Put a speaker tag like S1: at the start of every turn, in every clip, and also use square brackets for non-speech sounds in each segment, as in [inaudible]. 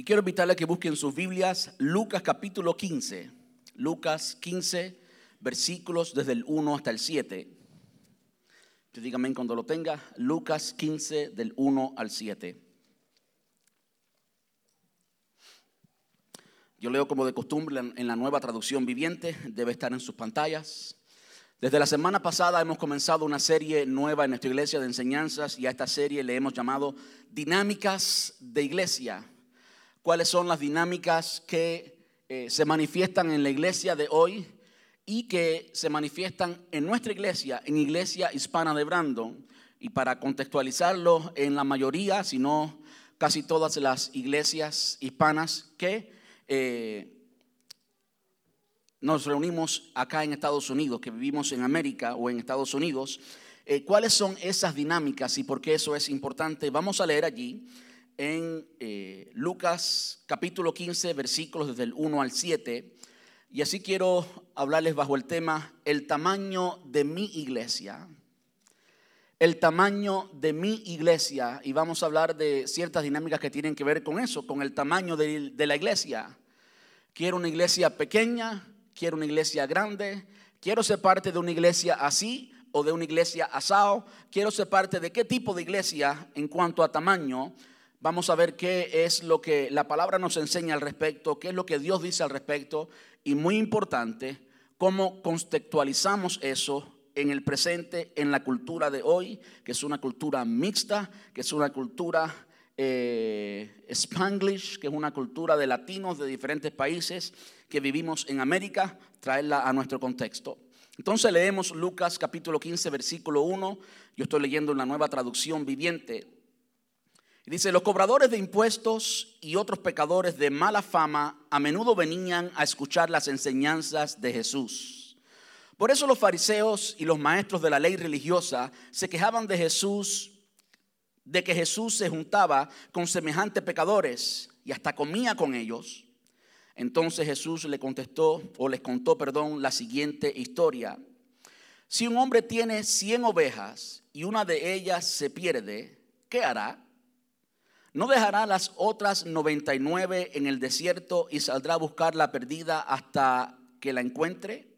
S1: Y quiero invitarle a que busquen sus Biblias Lucas capítulo 15. Lucas 15, versículos desde el 1 hasta el 7. Usted dígame cuando lo tenga. Lucas 15 del 1 al 7. Yo leo como de costumbre en la nueva traducción viviente, debe estar en sus pantallas. Desde la semana pasada hemos comenzado una serie nueva en nuestra iglesia de enseñanzas y a esta serie le hemos llamado Dinámicas de Iglesia. ¿Cuáles son las dinámicas que eh, se manifiestan en la iglesia de hoy y que se manifiestan en nuestra iglesia, en Iglesia Hispana de Brandon? Y para contextualizarlo, en la mayoría, si no casi todas las iglesias hispanas que eh, nos reunimos acá en Estados Unidos, que vivimos en América o en Estados Unidos, eh, ¿cuáles son esas dinámicas y por qué eso es importante? Vamos a leer allí en eh, Lucas capítulo 15, versículos desde el 1 al 7. Y así quiero hablarles bajo el tema el tamaño de mi iglesia. El tamaño de mi iglesia. Y vamos a hablar de ciertas dinámicas que tienen que ver con eso, con el tamaño de, de la iglesia. Quiero una iglesia pequeña, quiero una iglesia grande, quiero ser parte de una iglesia así o de una iglesia asado, quiero ser parte de qué tipo de iglesia en cuanto a tamaño. Vamos a ver qué es lo que la palabra nos enseña al respecto, qué es lo que Dios dice al respecto y muy importante, cómo contextualizamos eso en el presente, en la cultura de hoy, que es una cultura mixta, que es una cultura eh, Spanglish, que es una cultura de latinos de diferentes países que vivimos en América, traerla a nuestro contexto. Entonces leemos Lucas capítulo 15, versículo 1. Yo estoy leyendo en la nueva traducción viviente. Dice, los cobradores de impuestos y otros pecadores de mala fama a menudo venían a escuchar las enseñanzas de Jesús. Por eso los fariseos y los maestros de la ley religiosa se quejaban de Jesús de que Jesús se juntaba con semejantes pecadores y hasta comía con ellos. Entonces Jesús le contestó o les contó, perdón, la siguiente historia. Si un hombre tiene 100 ovejas y una de ellas se pierde, ¿qué hará? ¿No dejará las otras 99 en el desierto y saldrá a buscar la perdida hasta que la encuentre?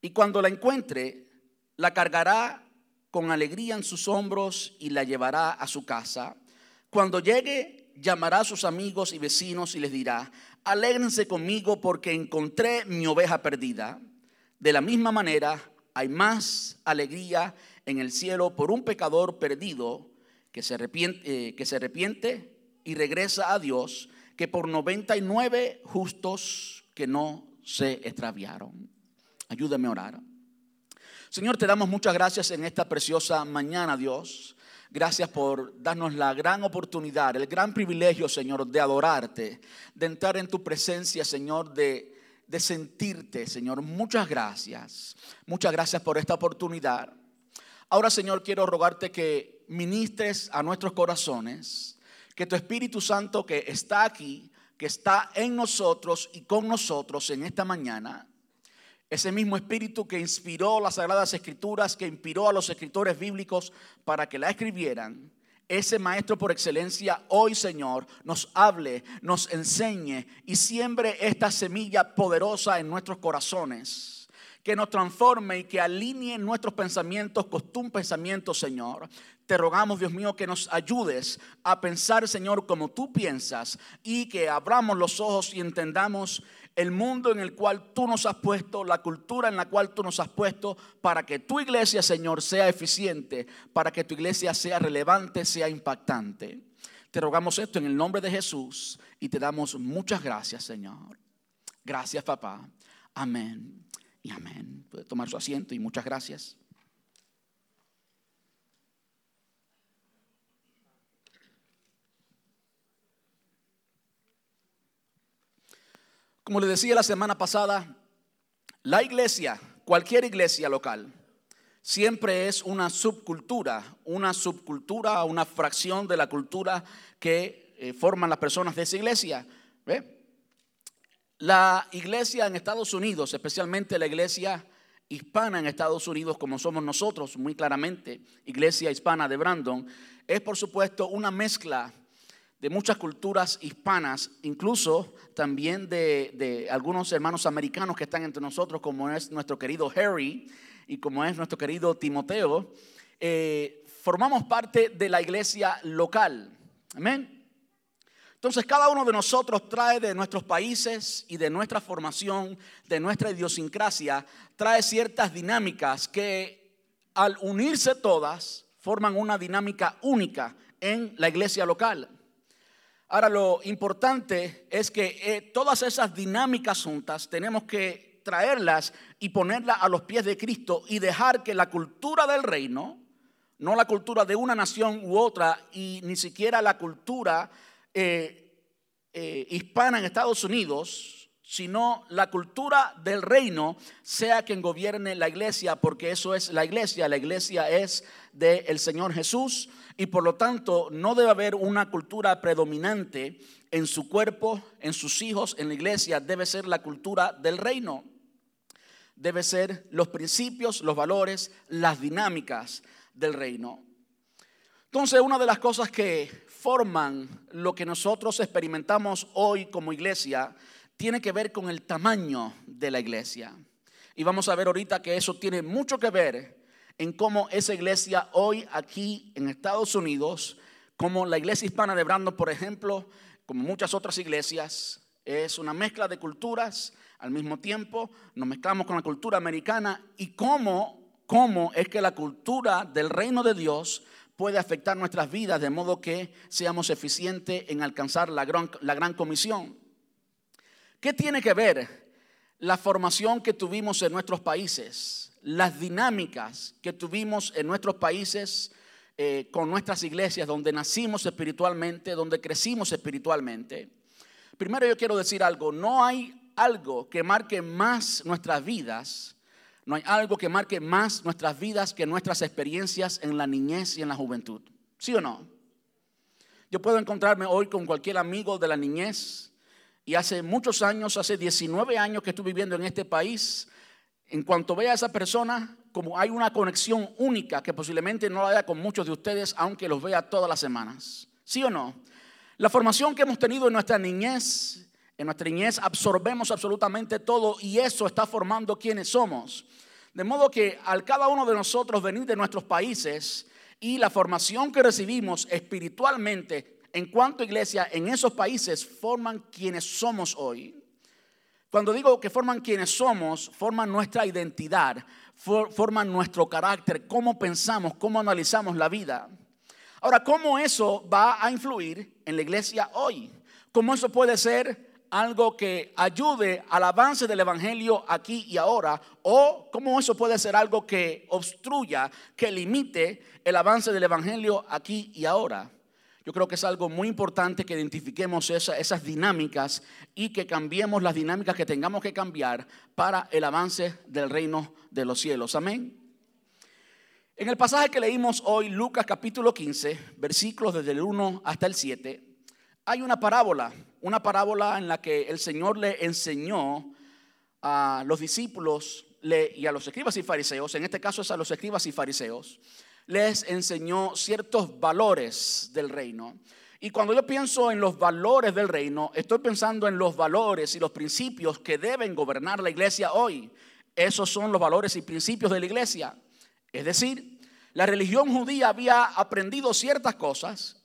S1: Y cuando la encuentre, la cargará con alegría en sus hombros y la llevará a su casa. Cuando llegue, llamará a sus amigos y vecinos y les dirá, alégrense conmigo porque encontré mi oveja perdida. De la misma manera, hay más alegría en el cielo por un pecador perdido que se arrepiente, eh, que se y regresa a Dios que por 99 justos que no se extraviaron. Ayúdame a orar. Señor, te damos muchas gracias en esta preciosa mañana, Dios. Gracias por darnos la gran oportunidad, el gran privilegio, Señor, de adorarte, de entrar en tu presencia, Señor, de, de sentirte, Señor. Muchas gracias. Muchas gracias por esta oportunidad. Ahora, Señor, quiero rogarte que ministres a nuestros corazones, que tu Espíritu Santo que está aquí, que está en nosotros y con nosotros en esta mañana, ese mismo espíritu que inspiró las sagradas escrituras, que inspiró a los escritores bíblicos para que la escribieran, ese maestro por excelencia hoy, Señor, nos hable, nos enseñe y siembre esta semilla poderosa en nuestros corazones. Que nos transforme y que alinee nuestros pensamientos con tu pensamiento, Señor. Te rogamos, Dios mío, que nos ayudes a pensar, Señor, como tú piensas y que abramos los ojos y entendamos el mundo en el cual tú nos has puesto, la cultura en la cual tú nos has puesto, para que tu iglesia, Señor, sea eficiente, para que tu iglesia sea relevante, sea impactante. Te rogamos esto en el nombre de Jesús y te damos muchas gracias, Señor. Gracias, papá. Amén y amén. Puede tomar su asiento y muchas gracias. Como le decía la semana pasada, la iglesia, cualquier iglesia local, siempre es una subcultura, una subcultura, una fracción de la cultura que eh, forman las personas de esa iglesia. La iglesia en Estados Unidos, especialmente la iglesia hispana en Estados Unidos, como somos nosotros, muy claramente, iglesia hispana de Brandon, es por supuesto una mezcla de muchas culturas hispanas, incluso también de, algunos hermanos americanos que están entre nosotros, como es nuestro querido Harry y como es nuestro querido Timoteo, eh, formamos parte de la iglesia local. Amén. Entonces cada uno de nosotros trae de nuestros países y de nuestra formación, de nuestra idiosincrasia, trae ciertas dinámicas que al unirse todas forman una dinámica única en la iglesia local. Ahora lo importante es que eh, todas esas dinámicas juntas tenemos que traerlas y ponerlas a los pies de Cristo y dejar que la cultura del reino, no la cultura de una nación u otra y ni siquiera la cultura eh, eh, hispana en Estados Unidos, sino la cultura del reino sea quien gobierne la iglesia, porque eso es la iglesia, la iglesia es del Señor Jesús y por lo tanto no debe haber una cultura predominante en su cuerpo, en sus hijos, en la iglesia, debe ser la cultura del reino. Debe ser los principios, los valores, las dinámicas del reino. Entonces, una de las cosas que forman lo que nosotros experimentamos hoy como iglesia tiene que ver con el tamaño de la iglesia. Y vamos a ver ahorita que eso tiene mucho que ver en cómo esa iglesia hoy aquí en Estados Unidos, como la iglesia hispana de Brandon, por ejemplo, como muchas otras iglesias, es una mezcla de culturas al mismo tiempo, nos mezclamos con la cultura americana y cómo, cómo es que la cultura del reino de Dios puede afectar nuestras vidas de modo que seamos eficientes en alcanzar la gran, la gran comisión. ¿Qué tiene que ver la formación que tuvimos en nuestros países? las dinámicas que tuvimos en nuestros países eh, con nuestras iglesias, donde nacimos espiritualmente, donde crecimos espiritualmente. Primero yo quiero decir algo, no hay algo que marque más nuestras vidas, no hay algo que marque más nuestras vidas que nuestras experiencias en la niñez y en la juventud. ¿Sí o no? Yo puedo encontrarme hoy con cualquier amigo de la niñez y hace muchos años, hace 19 años que estoy viviendo en este país, en cuanto vea a esa persona, como hay una conexión única que posiblemente no la haya con muchos de ustedes, aunque los vea todas las semanas. ¿Sí o no? La formación que hemos tenido en nuestra niñez, en nuestra niñez absorbemos absolutamente todo y eso está formando quienes somos. De modo que al cada uno de nosotros venir de nuestros países y la formación que recibimos espiritualmente en cuanto a iglesia en esos países forman quienes somos hoy. Cuando digo que forman quienes somos, forman nuestra identidad, forman nuestro carácter, cómo pensamos, cómo analizamos la vida. Ahora, ¿cómo eso va a influir en la iglesia hoy? ¿Cómo eso puede ser algo que ayude al avance del Evangelio aquí y ahora? ¿O cómo eso puede ser algo que obstruya, que limite el avance del Evangelio aquí y ahora? Yo creo que es algo muy importante que identifiquemos esas dinámicas y que cambiemos las dinámicas que tengamos que cambiar para el avance del reino de los cielos. Amén. En el pasaje que leímos hoy, Lucas capítulo 15, versículos desde el 1 hasta el 7, hay una parábola, una parábola en la que el Señor le enseñó a los discípulos y a los escribas y fariseos, en este caso es a los escribas y fariseos, les enseñó ciertos valores del reino. Y cuando yo pienso en los valores del reino, estoy pensando en los valores y los principios que deben gobernar la iglesia hoy. Esos son los valores y principios de la iglesia. Es decir, la religión judía había aprendido ciertas cosas,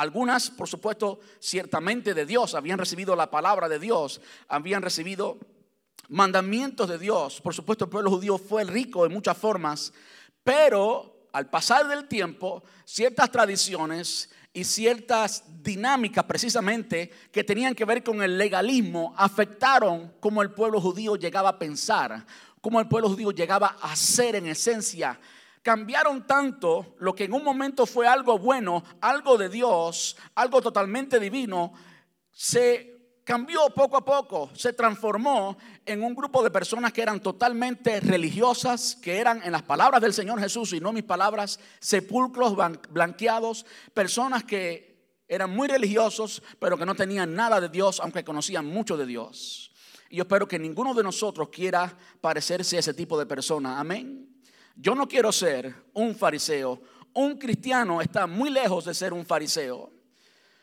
S1: algunas, por supuesto, ciertamente de Dios, habían recibido la palabra de Dios, habían recibido mandamientos de Dios. Por supuesto, el pueblo judío fue rico en muchas formas, pero al pasar del tiempo, ciertas tradiciones y ciertas dinámicas precisamente que tenían que ver con el legalismo afectaron cómo el pueblo judío llegaba a pensar, cómo el pueblo judío llegaba a ser en esencia. Cambiaron tanto lo que en un momento fue algo bueno, algo de Dios, algo totalmente divino, se cambió poco a poco, se transformó en un grupo de personas que eran totalmente religiosas, que eran en las palabras del Señor Jesús y no mis palabras, sepulcros blanqueados, personas que eran muy religiosos, pero que no tenían nada de Dios, aunque conocían mucho de Dios. Y yo espero que ninguno de nosotros quiera parecerse a ese tipo de persona. Amén. Yo no quiero ser un fariseo. Un cristiano está muy lejos de ser un fariseo.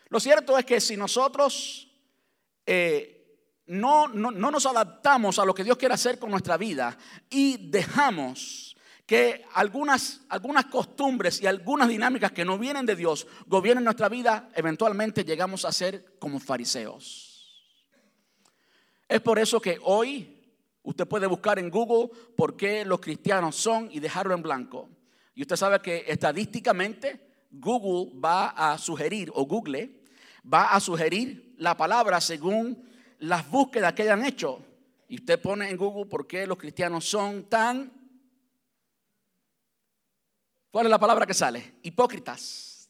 S1: Lo cierto es que si nosotros eh, no, no, no nos adaptamos a lo que Dios quiere hacer con nuestra vida y dejamos que algunas, algunas costumbres y algunas dinámicas que no vienen de Dios gobiernen nuestra vida, eventualmente llegamos a ser como fariseos. Es por eso que hoy usted puede buscar en Google por qué los cristianos son y dejarlo en blanco. Y usted sabe que estadísticamente Google va a sugerir, o Google va a sugerir la palabra según las búsquedas que hayan hecho. Y usted pone en Google por qué los cristianos son tan ¿Cuál es la palabra que sale? Hipócritas.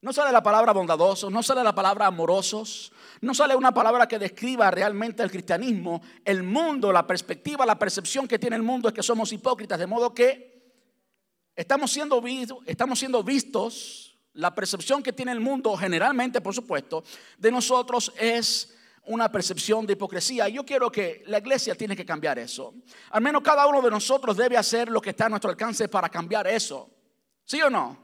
S1: No sale la palabra bondadosos, no sale la palabra amorosos, no sale una palabra que describa realmente el cristianismo. El mundo, la perspectiva, la percepción que tiene el mundo es que somos hipócritas, de modo que estamos siendo, estamos siendo vistos, la percepción que tiene el mundo generalmente, por supuesto, de nosotros es una percepción de hipocresía. Yo quiero que la iglesia tiene que cambiar eso. Al menos cada uno de nosotros debe hacer lo que está a nuestro alcance para cambiar eso. ¿Sí o no?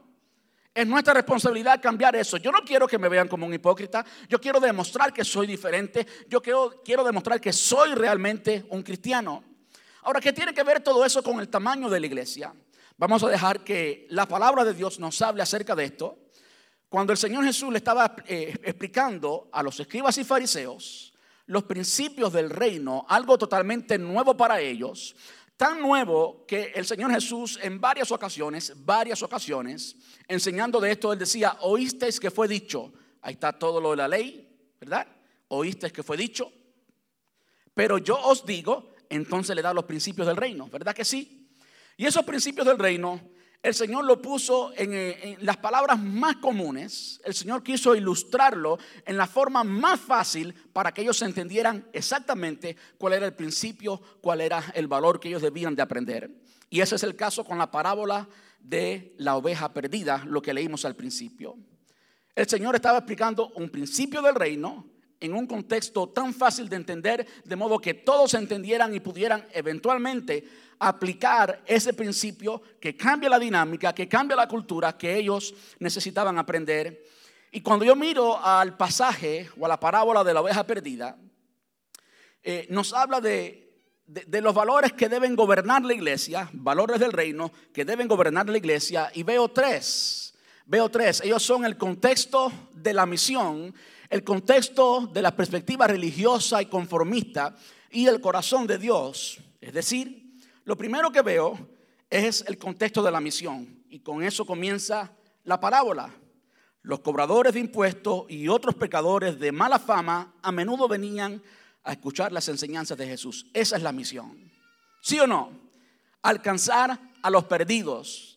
S1: Es nuestra responsabilidad cambiar eso. Yo no quiero que me vean como un hipócrita. Yo quiero demostrar que soy diferente. Yo quiero, quiero demostrar que soy realmente un cristiano. Ahora, ¿qué tiene que ver todo eso con el tamaño de la iglesia? Vamos a dejar que la palabra de Dios nos hable acerca de esto. Cuando el Señor Jesús le estaba eh, explicando a los escribas y fariseos los principios del reino, algo totalmente nuevo para ellos, tan nuevo que el Señor Jesús en varias ocasiones, varias ocasiones, enseñando de esto, él decía, oísteis que fue dicho, ahí está todo lo de la ley, ¿verdad? Oísteis que fue dicho, pero yo os digo, entonces le da los principios del reino, ¿verdad que sí? Y esos principios del reino el Señor lo puso eh, en, las palabras más comunes. El Señor quiso ilustrarlo en la forma más fácil para que ellos entendieran exactamente cuál era el principio, cuál era el valor que ellos debían de aprender. Y ese es el caso con la parábola de la oveja perdida, lo que leímos al principio. El Señor estaba explicando un principio del reino en un contexto tan fácil de entender, de modo que todos entendieran y pudieran eventualmente aplicar ese principio que cambia la dinámica, que cambia la cultura que ellos necesitaban aprender. Y cuando yo miro al pasaje o a la parábola de la oveja perdida, eh, nos habla de, de, los valores que deben gobernar la iglesia, valores del reino que deben gobernar la iglesia, y veo tres, veo tres, ellos son el contexto de la misión, el contexto de la perspectiva religiosa y conformista y el corazón de Dios, es decir, lo primero que veo es el contexto de la misión y con eso comienza la parábola. Los cobradores de impuestos y otros pecadores de mala fama a menudo venían a escuchar las enseñanzas de Jesús. Esa es la misión. ¿Sí o no? Alcanzar a los perdidos.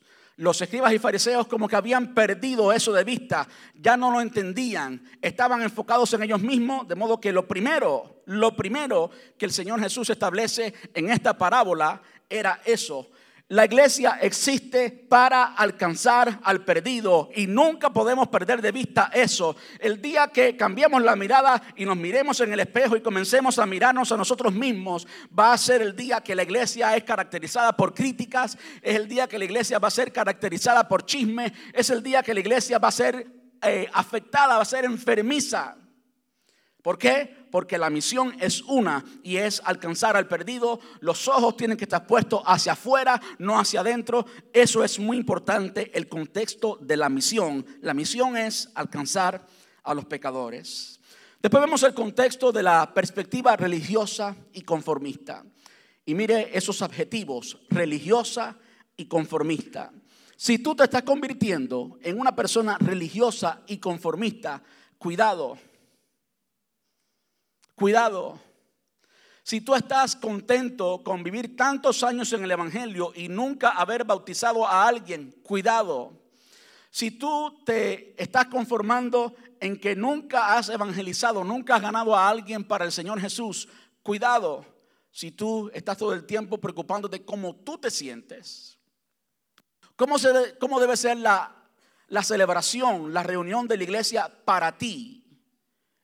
S1: Los escribas y fariseos como que habían perdido eso de vista, ya no lo entendían, estaban enfocados en ellos mismos, de modo que lo primero, lo primero que el Señor Jesús establece en esta parábola era eso. La iglesia existe para alcanzar al perdido y nunca podemos perder de vista eso. El día que cambiemos la mirada y nos miremos en el espejo y comencemos a mirarnos a nosotros mismos, va a ser el día que la iglesia es caracterizada por críticas, es el día que la iglesia va a ser caracterizada por chisme, es el día que la iglesia va a ser eh, afectada, va a ser enfermiza. ¿Por qué? Porque la misión es una y es alcanzar al perdido. Los ojos tienen que estar puestos hacia afuera, no hacia adentro. Eso es muy importante, el contexto de la misión. La misión es alcanzar a los pecadores. Después vemos el contexto de la perspectiva religiosa y conformista. Y mire esos adjetivos, religiosa y conformista. Si tú te estás convirtiendo en una persona religiosa y conformista, cuidado Cuidado. Si tú estás contento con vivir tantos años en el Evangelio y nunca haber bautizado a alguien, cuidado. Si tú te estás conformando en que nunca has evangelizado, nunca has ganado a alguien para el Señor Jesús, cuidado. Si tú estás todo el tiempo preocupándote cómo tú te sientes. ¿Cómo, se, cómo debe ser la, la celebración, la reunión de la iglesia para ti?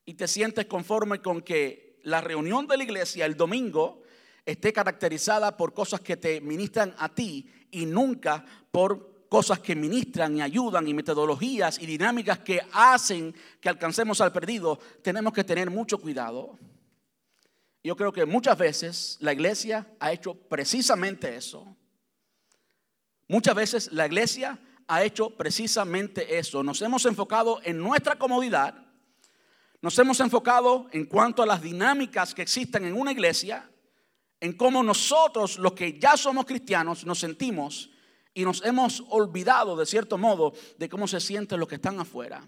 S1: Y te sientes conforme con que la reunión de la iglesia el domingo esté caracterizada por cosas que te ministran a ti y nunca por cosas que ministran y ayudan y metodologías y dinámicas que hacen que alcancemos al perdido, tenemos que tener mucho cuidado. Yo creo que muchas veces la iglesia ha hecho precisamente eso. Muchas veces la iglesia ha hecho precisamente eso. Nos hemos enfocado en nuestra comodidad, nos hemos enfocado en cuanto a las dinámicas que existen en una iglesia, en cómo nosotros, los que ya somos cristianos, nos sentimos y nos hemos olvidado, de cierto modo, de cómo se sienten los que están afuera,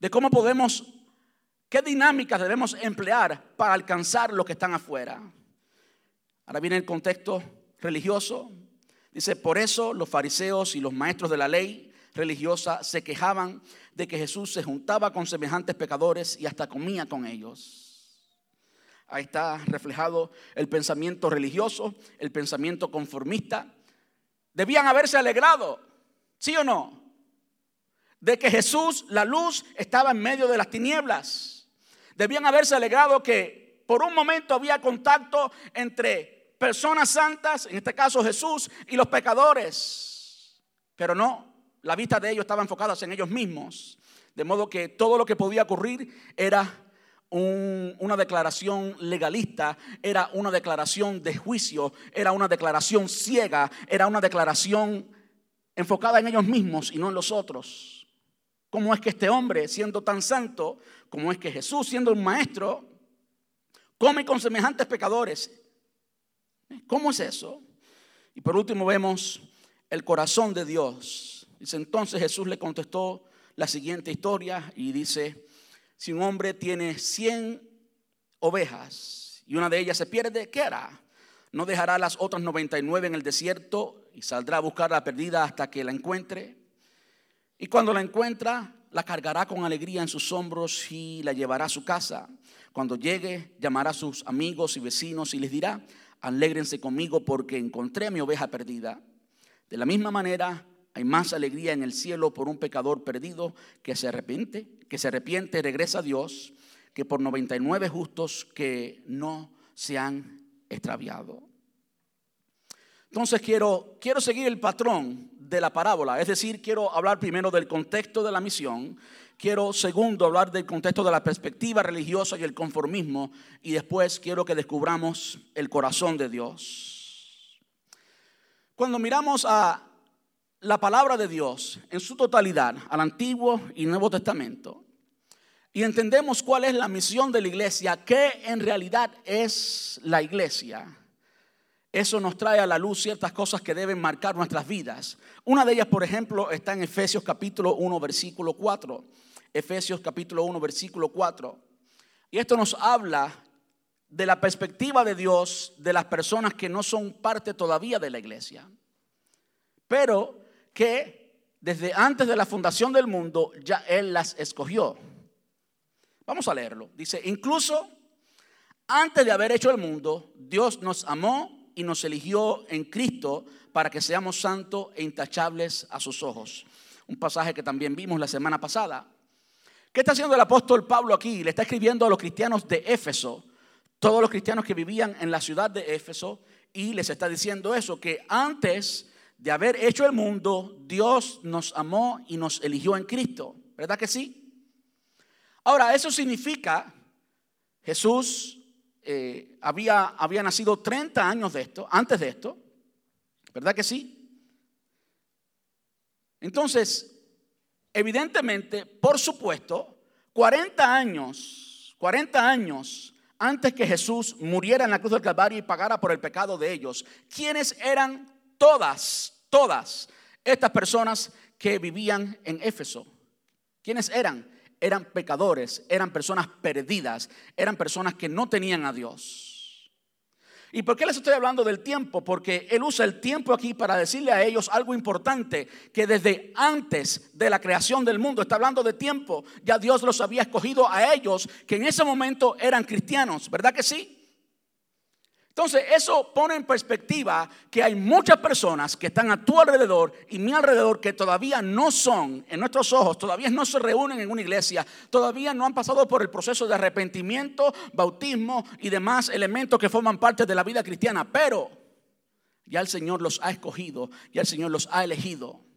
S1: de cómo podemos ¿Qué dinámicas debemos emplear para alcanzar los que están afuera? Ahora viene el contexto religioso. Dice, por eso los fariseos y los maestros de la ley religiosa se quejaban de que Jesús se juntaba con semejantes pecadores y hasta comía con ellos. Ahí está reflejado el pensamiento religioso, el pensamiento conformista. Debían haberse alegrado, ¿sí o no? De que Jesús, la luz, estaba en medio de las tinieblas Debían haberse alegrado que por un momento había contacto entre personas santas, en este caso Jesús, y los pecadores. Pero no, la vista de ellos estaba enfocada en ellos mismos. De modo que todo lo que podía ocurrir era una declaración legalista, era una declaración de juicio, era una declaración ciega, era una declaración enfocada en ellos mismos y no en los otros. ¿Cómo es que este hombre, siendo tan santo, como es que Jesús, siendo un maestro, come con semejantes pecadores? ¿Cómo es eso? Y por último vemos el corazón de Dios. Dice entonces Jesús le contestó la siguiente historia y dice, si un hombre tiene 100 ovejas y una de ellas se pierde, ¿qué hará? ¿No dejará las otras 99 en el desierto y saldrá a buscar la perdida hasta que la encuentre? Y cuando la encuentra, la cargará con alegría en sus hombros y la llevará a su casa. Cuando llegue, llamará a sus amigos y vecinos y les dirá, alégrense conmigo porque encontré a mi oveja perdida. De la misma manera, hay más alegría en el cielo por un pecador perdido que se arrepiente, que se arrepiente y regresa a Dios, que por 99 justos que no se han extraviado. Entonces quiero, quiero seguir el patrón de la parábola. Es decir, quiero hablar primero del contexto de la misión, quiero segundo hablar del contexto de la perspectiva religiosa y el conformismo, y después quiero que descubramos el corazón de Dios. Cuando miramos a la palabra de Dios en su totalidad, al Antiguo y Nuevo Testamento, y entendemos cuál es la misión de la iglesia, qué en realidad es la iglesia, eso nos trae a la luz ciertas cosas que deben marcar nuestras vidas. Una de ellas, por ejemplo, está en Efesios capítulo 1, versículo 4. Efesios capítulo 1, versículo 4. Y esto nos habla de la perspectiva de Dios de las personas que no son parte todavía de la iglesia, pero que desde antes de la fundación del mundo ya Él las escogió. Vamos a leerlo. Dice, incluso antes de haber hecho el mundo, Dios nos amó y nos eligió en Cristo para que seamos santos e intachables a sus ojos. Un pasaje que también vimos la semana pasada. ¿Qué está haciendo el apóstol Pablo aquí? Le está escribiendo a los cristianos de Éfeso, todos los cristianos que vivían en la ciudad de Éfeso, y les está diciendo eso, que antes de haber hecho el mundo, Dios nos amó y nos eligió en Cristo. ¿Verdad que sí? Ahora, eso significa, Jesús eh, había, había nacido 30 años de esto, antes de esto, ¿verdad que sí? Entonces, evidentemente, por supuesto, 40 años, 40 años antes que Jesús muriera en la cruz del Calvario y pagara por el pecado de ellos, ¿quiénes eran todas, todas estas personas que vivían en Éfeso? ¿Quiénes eran? eran pecadores, eran personas perdidas, eran personas que no tenían a Dios. ¿Y por qué les estoy hablando del tiempo? Porque Él usa el tiempo aquí para decirle a ellos algo importante, que desde antes de la creación del mundo, está hablando de tiempo, ya Dios los había escogido a ellos, que en ese momento eran cristianos, ¿verdad que sí? Entonces, eso pone en perspectiva que hay muchas personas que están a tu alrededor y mi alrededor que todavía no son, en nuestros ojos, todavía no se reúnen en una iglesia, todavía no han pasado por el proceso de arrepentimiento, bautismo y demás elementos que forman parte de la vida cristiana, pero ya el Señor los ha escogido, ya el Señor los ha elegido.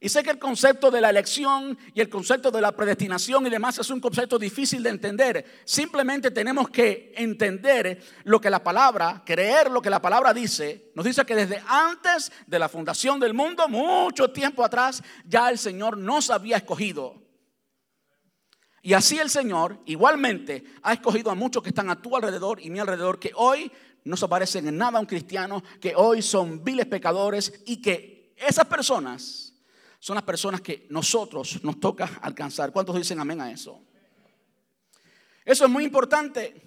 S1: Y sé que el concepto de la elección y el concepto de la predestinación y demás es un concepto difícil de entender. Simplemente tenemos que entender lo que la palabra, creer lo que la palabra dice. Nos dice que desde antes de la fundación del mundo, mucho tiempo atrás, ya el Señor nos había escogido. Y así el Señor igualmente ha escogido a muchos que están a tu alrededor y mi alrededor, que hoy no se parecen en nada a un cristiano, que hoy son viles pecadores y que esas personas son las personas que nosotros nos toca alcanzar. ¿Cuántos dicen amén a eso? Eso es muy importante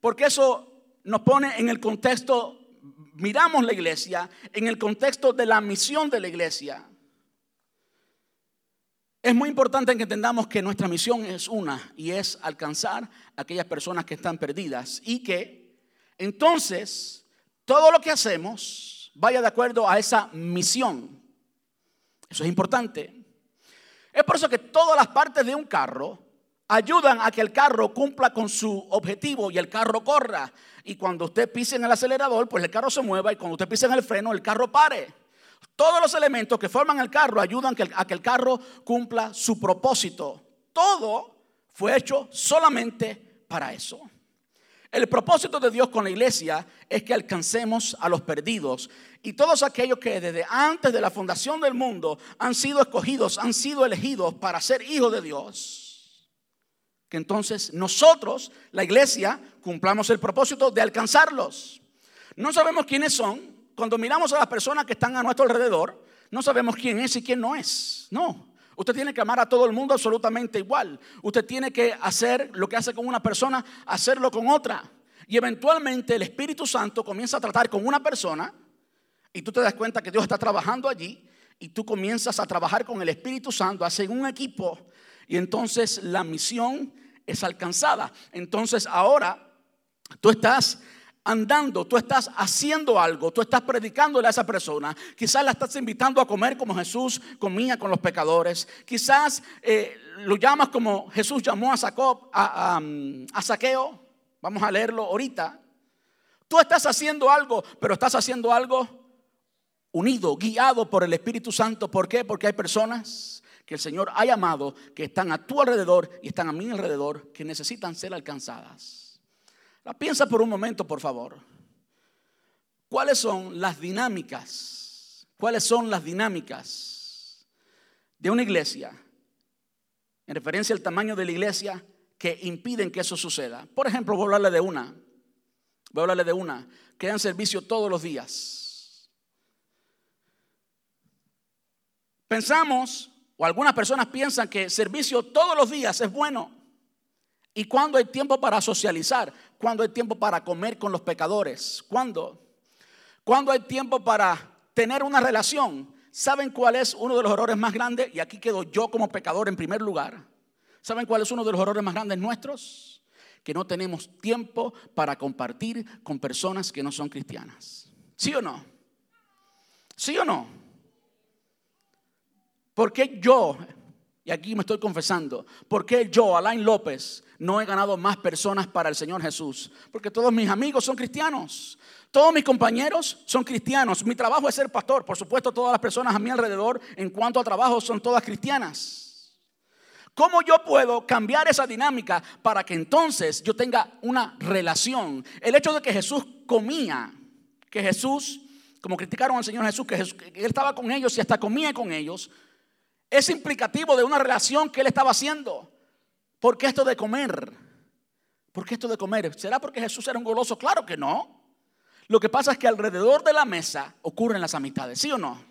S1: porque eso nos pone en el contexto, miramos la iglesia, en el contexto de la misión de la iglesia. Es muy importante que entendamos que nuestra misión es una y es alcanzar a aquellas personas que están perdidas y que entonces todo lo que hacemos vaya de acuerdo a esa misión. Eso es importante. Es por eso que todas las partes de un carro ayudan a que el carro cumpla con su objetivo y el carro corra. Y cuando usted pise en el acelerador, pues el carro se mueva y cuando usted pise en el freno, el carro pare. Todos los elementos que forman el carro ayudan a que el carro cumpla su propósito. Todo fue hecho solamente para eso. El propósito de Dios con la iglesia es que alcancemos a los perdidos y todos aquellos que desde antes de la fundación del mundo han sido escogidos, han sido elegidos para ser hijos de Dios. Que entonces nosotros, la iglesia, cumplamos el propósito de alcanzarlos. No sabemos quiénes son. Cuando miramos a las personas que están a nuestro alrededor, no sabemos quién es y quién no es. No, Usted tiene que amar a todo el mundo absolutamente igual. Usted tiene que hacer lo que hace con una persona, hacerlo con otra. Y eventualmente el Espíritu Santo comienza a tratar con una persona y tú te das cuenta que Dios está trabajando allí y tú comienzas a trabajar con el Espíritu Santo, hacen un equipo y entonces la misión es alcanzada. Entonces ahora tú estás andando, tú estás haciendo algo, tú estás predicándole a esa persona, quizás la estás invitando a comer como Jesús comía con los pecadores, quizás eh, lo llamas como Jesús llamó a, Jacob, a, a Saqueo, vamos a leerlo ahorita. Tú estás haciendo algo, pero estás haciendo algo unido, guiado por el Espíritu Santo. ¿Por qué? Porque hay personas que el Señor ha llamado, que están a tu alrededor y están a mi alrededor, que necesitan ser alcanzadas. Piensa por un momento, por favor. ¿Cuáles son las dinámicas? ¿Cuáles son las dinámicas de una iglesia en referencia al tamaño de la iglesia que impiden que eso suceda? Por ejemplo, voy a hablarle de una. Voy a hablarle de una que dan servicio todos los días. Pensamos, o algunas personas piensan que servicio todos los días es bueno. ¿Y cuando hay tiempo para socializar? ¿Cuándo hay tiempo para comer con los pecadores? ¿Cuándo? ¿Cuándo hay tiempo para tener una relación? ¿Saben cuál es uno de los errores más grandes? Y aquí quedo yo como pecador en primer lugar. ¿Saben cuál es uno de los errores más grandes nuestros? Que no tenemos tiempo para compartir con personas que no son cristianas. ¿Sí o no? ¿Sí o no? Porque yo, y aquí me estoy confesando, porque yo, Alain López, no he ganado más personas para el Señor Jesús. Porque todos mis amigos son cristianos. Todos mis compañeros son cristianos. Mi trabajo es ser pastor. Por supuesto, todas las personas a mi alrededor en cuanto a trabajo son todas cristianas. ¿Cómo yo puedo cambiar esa dinámica para que entonces yo tenga una relación? El hecho de que Jesús comía, que Jesús, como criticaron al Señor Jesús, que, Jesús, que Él estaba con ellos y hasta comía con ellos, es implicativo de una relación que Él estaba haciendo. ¿Por qué esto de comer? ¿Por qué esto de comer? ¿Será porque Jesús era un goloso? Claro que no. Lo que pasa es que alrededor de la mesa ocurren las amistades, ¿sí o no?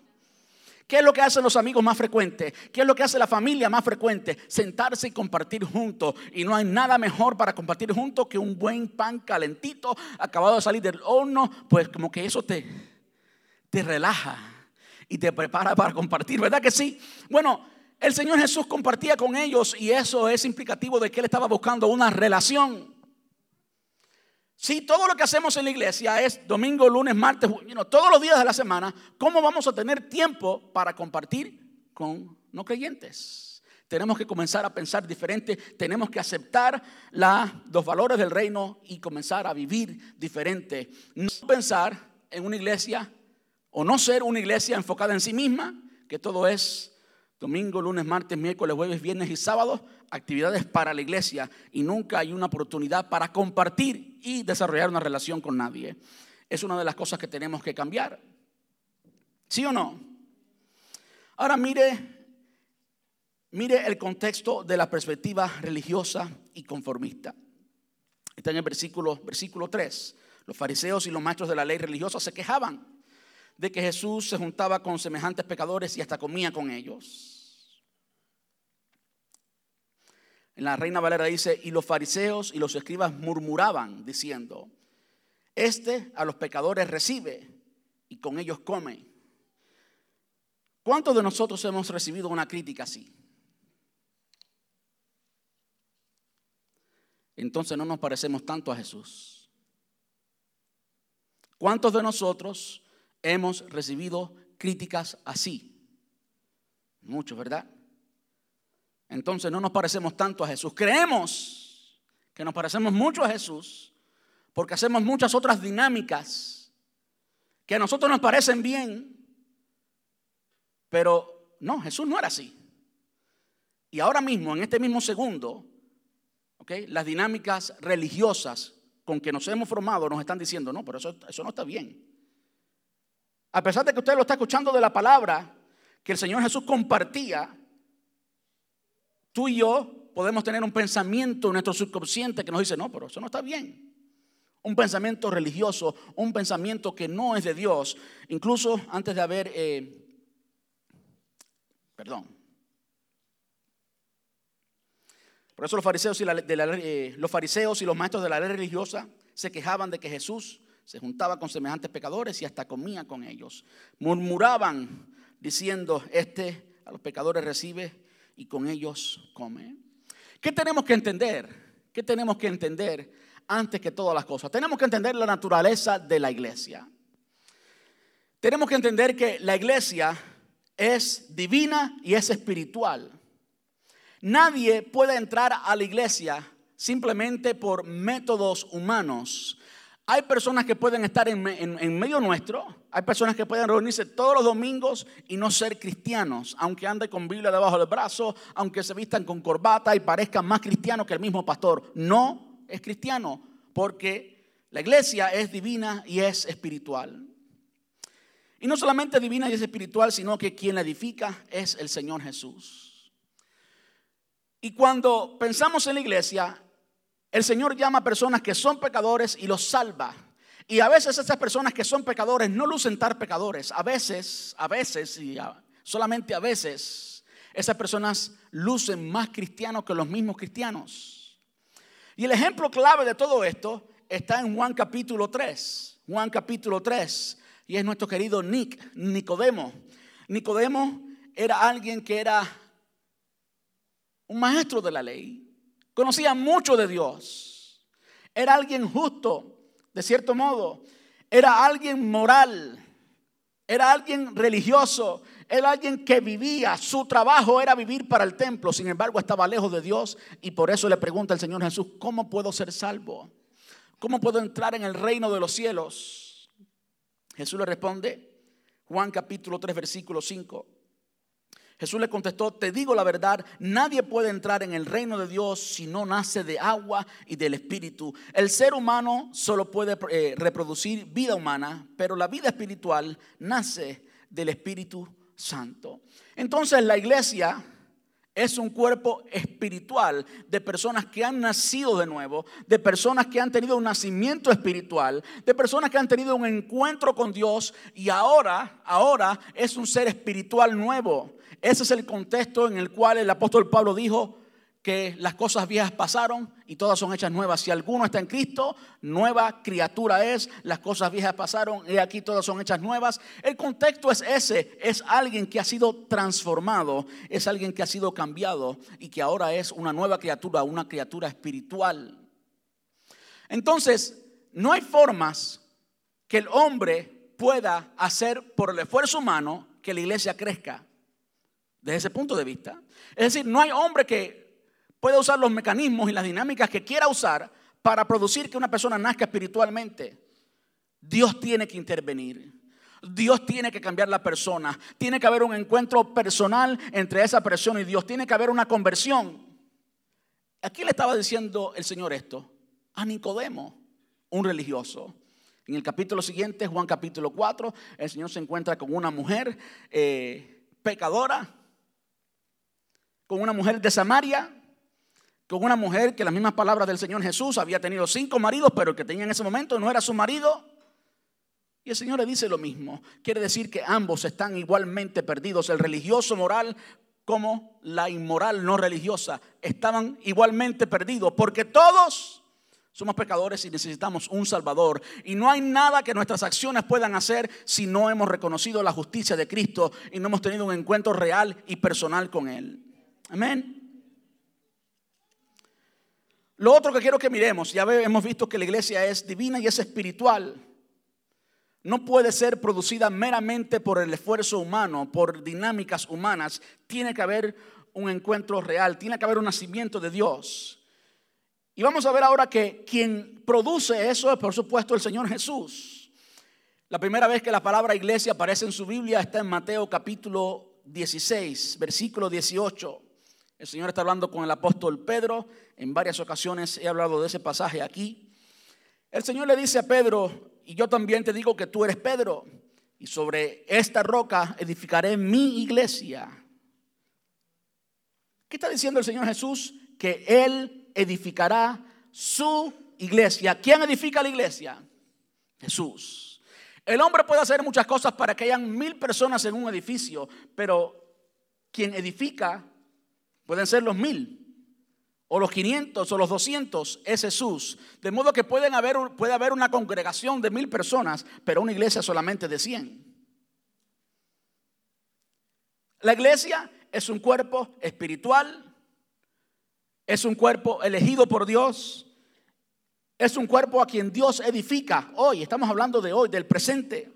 S1: ¿Qué es lo que hacen los amigos más frecuentes? ¿Qué es lo que hace la familia más frecuente? Sentarse y compartir juntos. Y no hay nada mejor para compartir juntos que un buen pan calentito acabado de salir del horno. Pues como que eso te, te relaja y te prepara para compartir, ¿verdad que sí? Bueno, el Señor Jesús compartía con ellos y eso es implicativo de que Él estaba buscando una relación. Si todo lo que hacemos en la iglesia es domingo, lunes, martes, todos los días de la semana, ¿cómo vamos a tener tiempo para compartir con no creyentes? Tenemos que comenzar a pensar diferente, tenemos que aceptar los valores del reino y comenzar a vivir diferente. No pensar en una iglesia o no ser una iglesia enfocada en sí misma, que todo es Domingo, lunes, martes, miércoles, jueves, viernes y sábados, actividades para la iglesia y nunca hay una oportunidad para compartir y desarrollar una relación con nadie. Es una de las cosas que tenemos que cambiar. ¿Sí o no? Ahora mire, mire el contexto de la perspectiva religiosa y conformista. Está en el versículo, versículo 3. Los fariseos y los maestros de la ley religiosa se quejaban de que Jesús se juntaba con semejantes pecadores y hasta comía con ellos. En la Reina Valera dice, y los fariseos y los escribas murmuraban diciendo, este a los pecadores recibe y con ellos come. ¿Cuántos de nosotros hemos recibido una crítica así? Entonces no nos parecemos tanto a Jesús. ¿Cuántos de nosotros hemos recibido críticas así. Muchos, ¿verdad? Entonces no nos parecemos tanto a Jesús. Creemos que nos parecemos mucho a Jesús porque hacemos muchas otras dinámicas que a nosotros nos parecen bien, pero no, Jesús no era así. Y ahora mismo, en este mismo segundo, ¿okay? las dinámicas religiosas con que nos hemos formado nos están diciendo, no, pero eso, eso no está bien. A pesar de que usted lo está escuchando de la palabra que el Señor Jesús compartía, tú y yo podemos tener un pensamiento en nuestro subconsciente que nos dice, no, pero eso no está bien. Un pensamiento religioso, un pensamiento que no es de Dios. Incluso antes de haber, eh, perdón. Por eso los fariseos, y eh, los fariseos y los maestros de la ley religiosa se quejaban de que Jesús se juntaba con semejantes pecadores y hasta comía con ellos. Murmuraban diciendo, este a los pecadores recibe y con ellos come. ¿Qué tenemos que entender? ¿Qué tenemos que entender antes que todas las cosas? Tenemos que entender la naturaleza de la iglesia. Tenemos que entender que la iglesia es divina y es espiritual. Nadie puede entrar a la iglesia simplemente por métodos humanos. Hay personas que pueden estar en, medio nuestro, hay personas que pueden reunirse todos los domingos y no ser cristianos, aunque anden con Biblia debajo del brazo, aunque se vistan con corbata y parezcan más cristianos que el mismo pastor. No es cristiano, porque la iglesia es divina y es espiritual. Y no solamente divina y es espiritual, sino que quien la edifica es el Señor Jesús. Y cuando pensamos en la iglesia, el Señor llama a personas que son pecadores y los salva. Y a veces esas personas que son pecadores no lucen estar pecadores. A veces, a veces, y solamente a veces, esas personas lucen más cristianos que los mismos cristianos. Y el ejemplo clave de todo esto está en Juan capítulo 3. Juan capítulo 3. Y es nuestro querido Nick, Nicodemo. Nicodemo era alguien que era un maestro de la ley conocía mucho de Dios. Era alguien justo, de cierto modo. Era alguien moral. Era alguien religioso. Era alguien que vivía. Su trabajo era vivir para el templo. Sin embargo, estaba lejos de Dios. Y por eso le pregunta el Señor Jesús, ¿cómo puedo ser salvo? ¿Cómo puedo entrar en el reino de los cielos? Jesús le responde, Juan capítulo 3, versículo 5. Jesús le contestó, te digo la verdad, nadie puede entrar en el reino de Dios si no nace de agua y del Espíritu. El ser humano solo puede eh, reproducir vida humana, pero la vida espiritual nace del Espíritu Santo. Entonces la iglesia es un cuerpo espiritual de personas que han nacido de nuevo, de personas que han tenido un nacimiento espiritual, de personas que han tenido un encuentro con Dios y ahora, ahora es un ser espiritual nuevo. Ese es el contexto en el cual el apóstol Pablo dijo que las cosas viejas pasaron y todas son hechas nuevas. Si alguno está en Cristo, nueva criatura es, las cosas viejas pasaron y aquí todas son hechas nuevas. El contexto es ese, es alguien que ha sido transformado, es alguien que ha sido cambiado y que ahora es una nueva criatura, una criatura espiritual. Entonces, no hay formas que el hombre pueda hacer por el esfuerzo humano que la iglesia crezca desde ese punto de vista. Es decir, no hay hombre que pueda usar los mecanismos y las dinámicas que quiera usar para producir que una persona nazca espiritualmente. Dios tiene que intervenir. Dios tiene que cambiar la persona. Tiene que haber un encuentro personal entre esa persona y Dios. Tiene que haber una conversión. Aquí le estaba diciendo el Señor esto a Nicodemo, un religioso. En el capítulo siguiente, Juan capítulo 4, el Señor se encuentra con una mujer eh, pecadora, con una mujer de Samaria, con una mujer que las mismas palabras del Señor Jesús había tenido cinco maridos, pero el que tenía en ese momento no era su marido. Y el Señor le dice lo mismo. Quiere decir que ambos están igualmente perdidos. El religioso moral como la inmoral no religiosa estaban igualmente perdidos. Porque todos somos pecadores y necesitamos un Salvador. Y no hay nada que nuestras acciones puedan hacer si no hemos reconocido la justicia de Cristo y no hemos tenido un encuentro real y personal con Él. Amén. Lo otro que quiero que miremos, ya hemos visto que la iglesia es divina y es espiritual no puede ser producida meramente por el esfuerzo humano, por dinámicas humanas. Tiene que haber un encuentro real, tiene que haber un nacimiento de Dios. Y vamos a ver ahora que quien produce eso es por supuesto el Señor Jesús. La primera vez que la palabra iglesia aparece en su Biblia está en Mateo capítulo 16, versículo 18. El Señor está hablando con el apóstol Pedro. En varias ocasiones he hablado de ese pasaje aquí. El Señor le dice a Pedro, y yo también te digo que tú eres Pedro, y sobre esta roca edificaré mi iglesia. ¿Qué está diciendo el Señor Jesús? Que Él edificará su iglesia. ¿Quién edifica la iglesia? Jesús. El hombre puede hacer muchas cosas para que hayan mil personas en un edificio, pero quien edifica pueden ser los mil o los 500 o los 200 es Jesús. De modo que pueden haber, puede haber una congregación de mil personas, pero una iglesia solamente de 100. La iglesia es un cuerpo espiritual, es un cuerpo elegido por Dios, es un cuerpo a quien Dios edifica. Hoy, estamos hablando de hoy, del presente.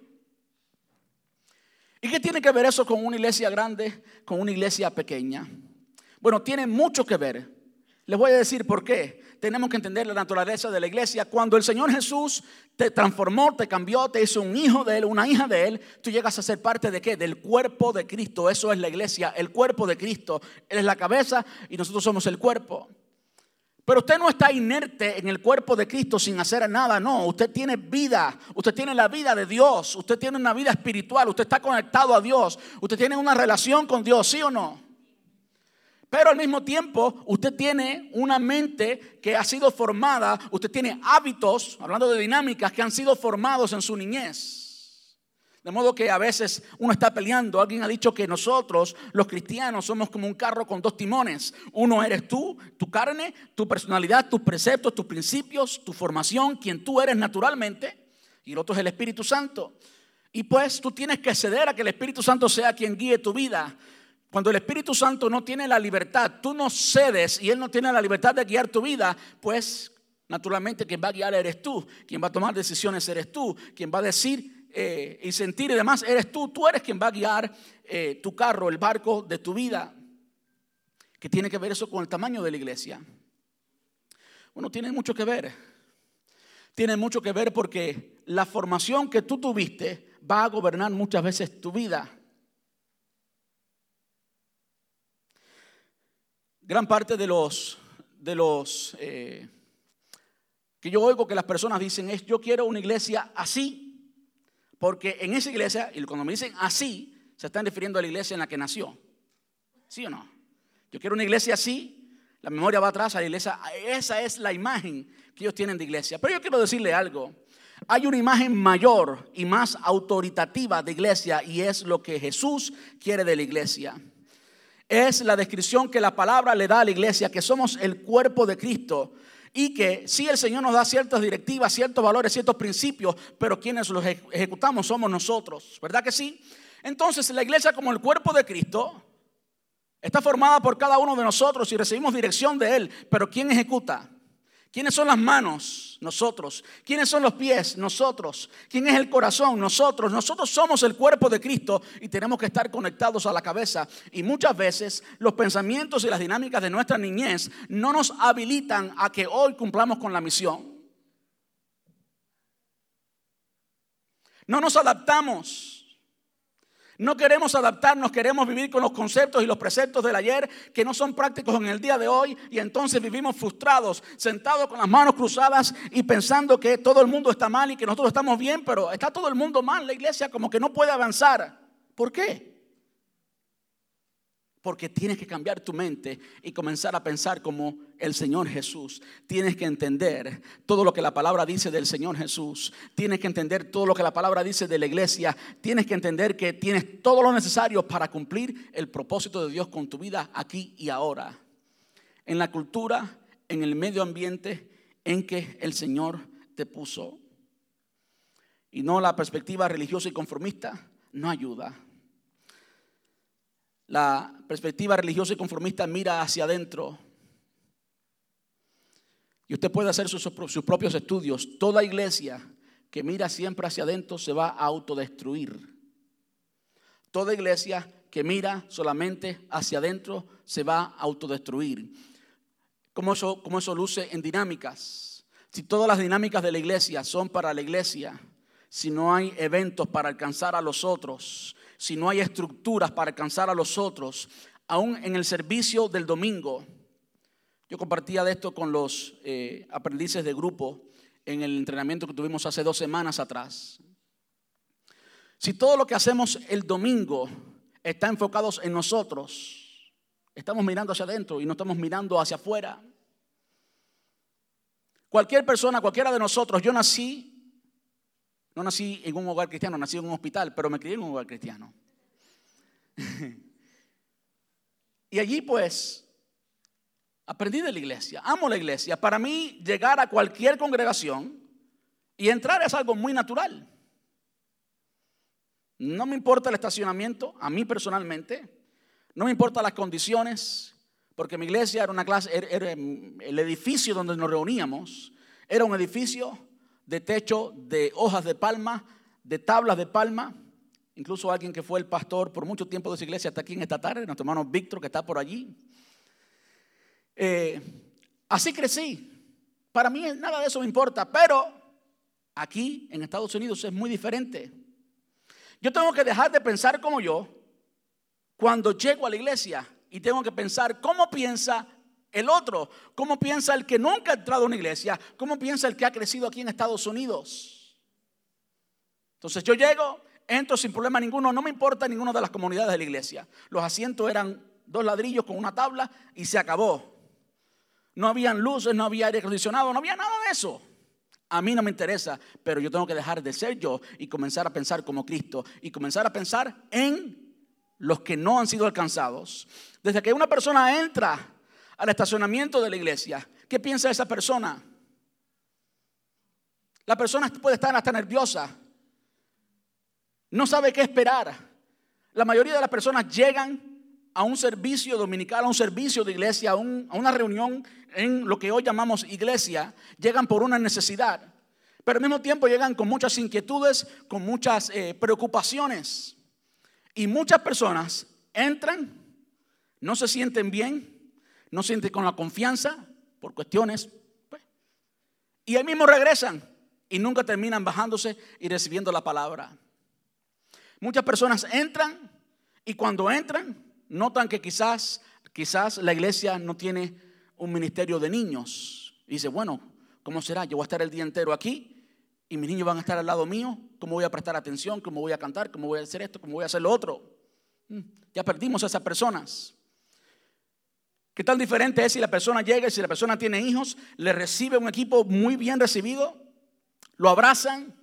S1: ¿Y qué tiene que ver eso con una iglesia grande, con una iglesia pequeña? Bueno, tiene mucho que ver. Les voy a decir por qué. Tenemos que entender la naturaleza de la iglesia. Cuando el Señor Jesús te transformó, te cambió, te hizo un hijo de Él, una hija de Él, tú llegas a ser parte de qué? Del cuerpo de Cristo. Eso es la iglesia, el cuerpo de Cristo. Él es la cabeza y nosotros somos el cuerpo. Pero usted no está inerte en el cuerpo de Cristo sin hacer nada, no. Usted tiene vida, usted tiene la vida de Dios, usted tiene una vida espiritual, usted está conectado a Dios, usted tiene una relación con Dios, ¿sí o no? Pero al mismo tiempo, usted tiene una mente que ha sido formada, usted tiene hábitos, hablando de dinámicas, que han sido formados en su niñez. De modo que a veces uno está peleando. Alguien ha dicho que nosotros, los cristianos, somos como un carro con dos timones. Uno eres tú, tu carne, tu personalidad, tus preceptos, tus principios, tu formación, quien tú eres naturalmente. Y el otro es el Espíritu Santo. Y pues tú tienes que ceder a que el Espíritu Santo sea quien guíe tu vida. Cuando el Espíritu Santo no tiene la libertad, tú no cedes y Él no tiene la libertad de guiar tu vida, pues naturalmente quien va a guiar eres tú, quien va a tomar decisiones eres tú, quien va a decir eh, y sentir y demás eres tú, tú eres quien va a guiar eh, tu carro, el barco de tu vida. ¿Qué tiene que ver eso con el tamaño de la iglesia? Bueno, tiene mucho que ver. Tiene mucho que ver porque la formación que tú tuviste va a gobernar muchas veces tu vida. Gran parte de los, de los eh, que yo oigo que las personas dicen es, yo quiero una iglesia así, porque en esa iglesia, y cuando me dicen así, se están refiriendo a la iglesia en la que nació. ¿Sí o no? Yo quiero una iglesia así, la memoria va atrás a la iglesia, esa es la imagen que ellos tienen de iglesia. Pero yo quiero decirle algo, hay una imagen mayor y más autoritativa de iglesia y es lo que Jesús quiere de la iglesia es la descripción que la palabra le da a la iglesia, que somos el cuerpo de Cristo y que sí el Señor nos da ciertas directivas, ciertos valores, ciertos principios, pero quienes los ejecutamos somos nosotros, ¿verdad que sí? Entonces la iglesia como el cuerpo de Cristo está formada por cada uno de nosotros y recibimos dirección de Él, pero ¿quién ejecuta? ¿Quiénes son las manos? Nosotros. ¿Quiénes son los pies? Nosotros. ¿Quién es el corazón? Nosotros. Nosotros somos el cuerpo de Cristo y tenemos que estar conectados a la cabeza. Y muchas veces los pensamientos y las dinámicas de nuestra niñez no nos habilitan a que hoy cumplamos con la misión. No nos adaptamos. No queremos adaptarnos, queremos vivir con los conceptos y los preceptos del ayer que no son prácticos en el día de hoy y entonces vivimos frustrados, sentados con las manos cruzadas y pensando que todo el mundo está mal y que nosotros estamos bien, pero está todo el mundo mal, la iglesia como que no puede avanzar. ¿Por qué? Porque tienes que cambiar tu mente y comenzar a pensar como el Señor Jesús. Tienes que entender todo lo que la palabra dice del Señor Jesús. Tienes que entender todo lo que la palabra dice de la iglesia. Tienes que entender que tienes todo lo necesario para cumplir el propósito de Dios con tu vida aquí y ahora. En la cultura, en el medio ambiente en que el Señor te puso. Y no la perspectiva religiosa y conformista no ayuda. La perspectiva religiosa y conformista mira hacia adentro. Y usted puede hacer sus, propios estudios. Toda iglesia que mira siempre hacia adentro se va a autodestruir. Toda iglesia que mira solamente hacia adentro se va a autodestruir. ¿Cómo eso, cómo eso luce en dinámicas? Si todas las dinámicas de la iglesia son para la iglesia, si no hay eventos para alcanzar a los otros, si no hay estructuras para alcanzar a los otros, aún en el servicio del domingo. Yo compartía de esto con los eh, aprendices de grupo en el entrenamiento que tuvimos hace dos semanas atrás. Si todo lo que hacemos el domingo está enfocado en nosotros, estamos mirando hacia adentro y no estamos mirando hacia afuera. Cualquier persona, cualquiera de nosotros, yo nací no nací en un hogar cristiano, nací en un hospital, pero me crié en un hogar cristiano. [laughs] y allí pues aprendí de la iglesia, amo la iglesia. Para mí llegar a cualquier congregación y entrar es algo muy natural. No me importa el estacionamiento, a mí personalmente, no me importan las condiciones, porque mi iglesia era una clase, era el edificio donde nos reuníamos, era un edificio de techo de hojas de palma, de tablas de palma. Incluso alguien que fue el pastor por mucho tiempo de esa iglesia está aquí en esta tarde, nuestro hermano Víctor que está por allí. Eh, así crecí. Para mí nada de eso me importa, pero aquí en Estados Unidos es muy diferente. Yo tengo que dejar de pensar como yo cuando llego a la iglesia y tengo que pensar cómo piensa el otro? ¿Cómo piensa el que nunca ha entrado a una iglesia? ¿Cómo piensa el que ha crecido aquí en Estados Unidos? Entonces yo llego, entro sin problema ninguno, no me importa ninguna de las comunidades de la iglesia. Los asientos eran dos ladrillos con una tabla y se acabó. No habían luces, no había aire acondicionado, no había nada de eso. A mí no me interesa, pero yo tengo que dejar de ser yo y comenzar a pensar como Cristo y comenzar a pensar en los que no han sido alcanzados. Desde que una persona entra al estacionamiento de la iglesia, ¿qué piensa esa persona? La persona puede estar hasta nerviosa, no sabe qué esperar. La mayoría de las personas llegan a un servicio dominical, a un servicio de iglesia, a, una reunión en lo que hoy llamamos iglesia, llegan por una necesidad, pero al mismo tiempo llegan con muchas inquietudes, con muchas eh, preocupaciones. Y muchas personas entran, no se sienten bien, no sienten con la confianza por cuestiones. Pues, y ahí mismo regresan y nunca terminan bajándose y recibiendo la palabra. Muchas personas entran y cuando entran notan que quizás, quizás la iglesia no tiene un ministerio de niños. Y dice, bueno, ¿cómo será? Yo voy a estar el día entero aquí y mis niños van a estar al lado mío. ¿Cómo voy a prestar atención? ¿Cómo voy a cantar? ¿Cómo voy a hacer esto? ¿Cómo voy a hacer lo otro? Mm, ya perdimos a esas personas. ¿Qué tan diferente es si la persona llega y si la persona tiene hijos, le recibe un equipo muy bien recibido, lo abrazan?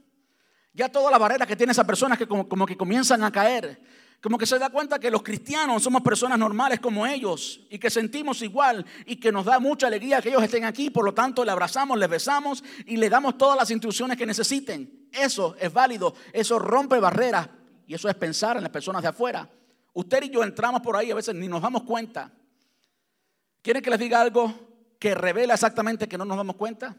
S1: Ya todas las barreras que tiene esa persona que como, que comienzan a caer. Como que se da cuenta que los cristianos somos personas normales como ellos y que sentimos igual y que nos da mucha alegría que ellos estén aquí. Por lo tanto, le abrazamos, le besamos y le damos todas las instrucciones que necesiten. Eso es válido, eso rompe barreras y eso es pensar en las personas de afuera. Usted y yo entramos por ahí a veces ni nos damos cuenta. ¿Quieren que les diga algo que revela exactamente que no nos damos cuenta?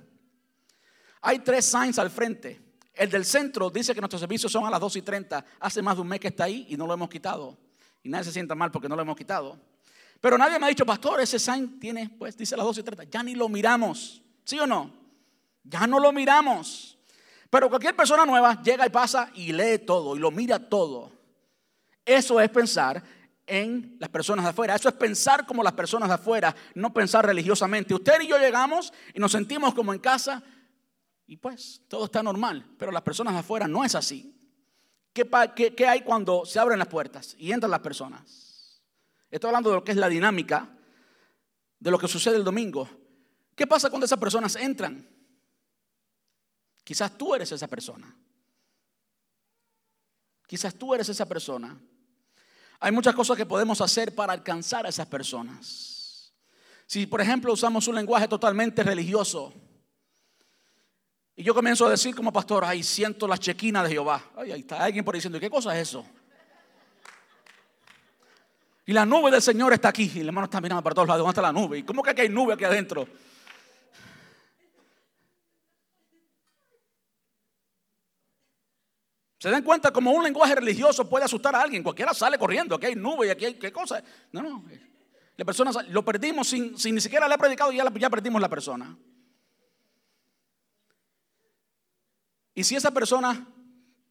S1: Hay tres signs al frente. El del centro dice que nuestros servicios son a las 2 y 30. Hace más de un mes que está ahí y no lo hemos quitado. Y nadie se sienta mal porque no lo hemos quitado. Pero nadie me ha dicho, pastor, ese sign tiene, pues dice a las 2 y 30. Ya ni lo miramos. ¿Sí o no? Ya no lo miramos. Pero cualquier persona nueva llega y pasa y lee todo y lo mira todo. Eso es pensar en las personas de afuera. Eso es pensar como las personas de afuera, no pensar religiosamente. Usted y yo llegamos y nos sentimos como en casa y pues todo está normal, pero las personas de afuera no es así. ¿Qué, qué hay cuando se abren las puertas y entran las personas? Estoy hablando de lo que es la dinámica de lo que sucede el domingo. ¿Qué pasa cuando esas personas entran? Quizás tú eres esa persona. Quizás tú eres esa persona. Hay muchas cosas que podemos hacer para alcanzar a esas personas. Si, por ejemplo, usamos un lenguaje totalmente religioso, y yo comienzo a decir como pastor, ay, siento la chequina de Jehová. Ay, ahí está alguien por diciendo, ¿qué cosa es eso? Y la nube del Señor está aquí. Y el hermano está mirando para todos lados. ¿Dónde está la nube? ¿Y cómo que aquí hay nube aquí adentro? ¿Se dan cuenta como un lenguaje religioso puede asustar a alguien? Cualquiera sale corriendo, aquí hay nube y aquí hay qué cosa. No, no. La persona lo perdimos sin, ni siquiera le ha predicado y ya, ya perdimos la persona. Y si esa persona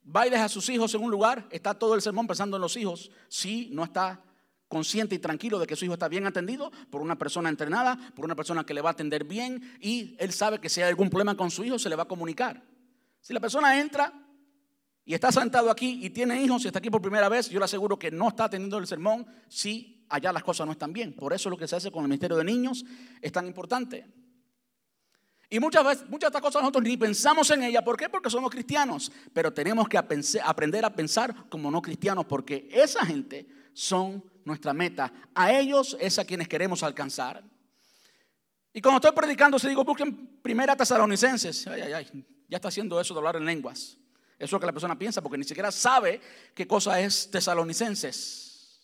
S1: va y deja a sus hijos en un lugar, está todo el sermón pensando en los hijos, si no está consciente y tranquilo de que su hijo está bien atendido por una persona entrenada, por una persona que le va a atender bien y él sabe que si hay algún problema con su hijo se le va a comunicar. Si la persona entra y está sentado aquí y tiene hijos y está aquí por primera vez, yo le aseguro que no está atendiendo el sermón si allá las cosas no están bien. Por eso lo que se hace con el Ministerio de Niños es tan importante. Y muchas veces, muchas de estas cosas nosotros ni pensamos en ellas. ¿Por qué? Porque somos cristianos. Pero tenemos que aprender a pensar como no cristianos, porque esa gente son nuestra meta. A ellos es a quienes queremos alcanzar. Y cuando estoy predicando, se digo, busquen primera tesalonicenses. Ay, ay, ay, ya está haciendo eso de hablar en lenguas. Eso es lo que la persona piensa porque ni siquiera sabe qué cosa es tesalonicenses.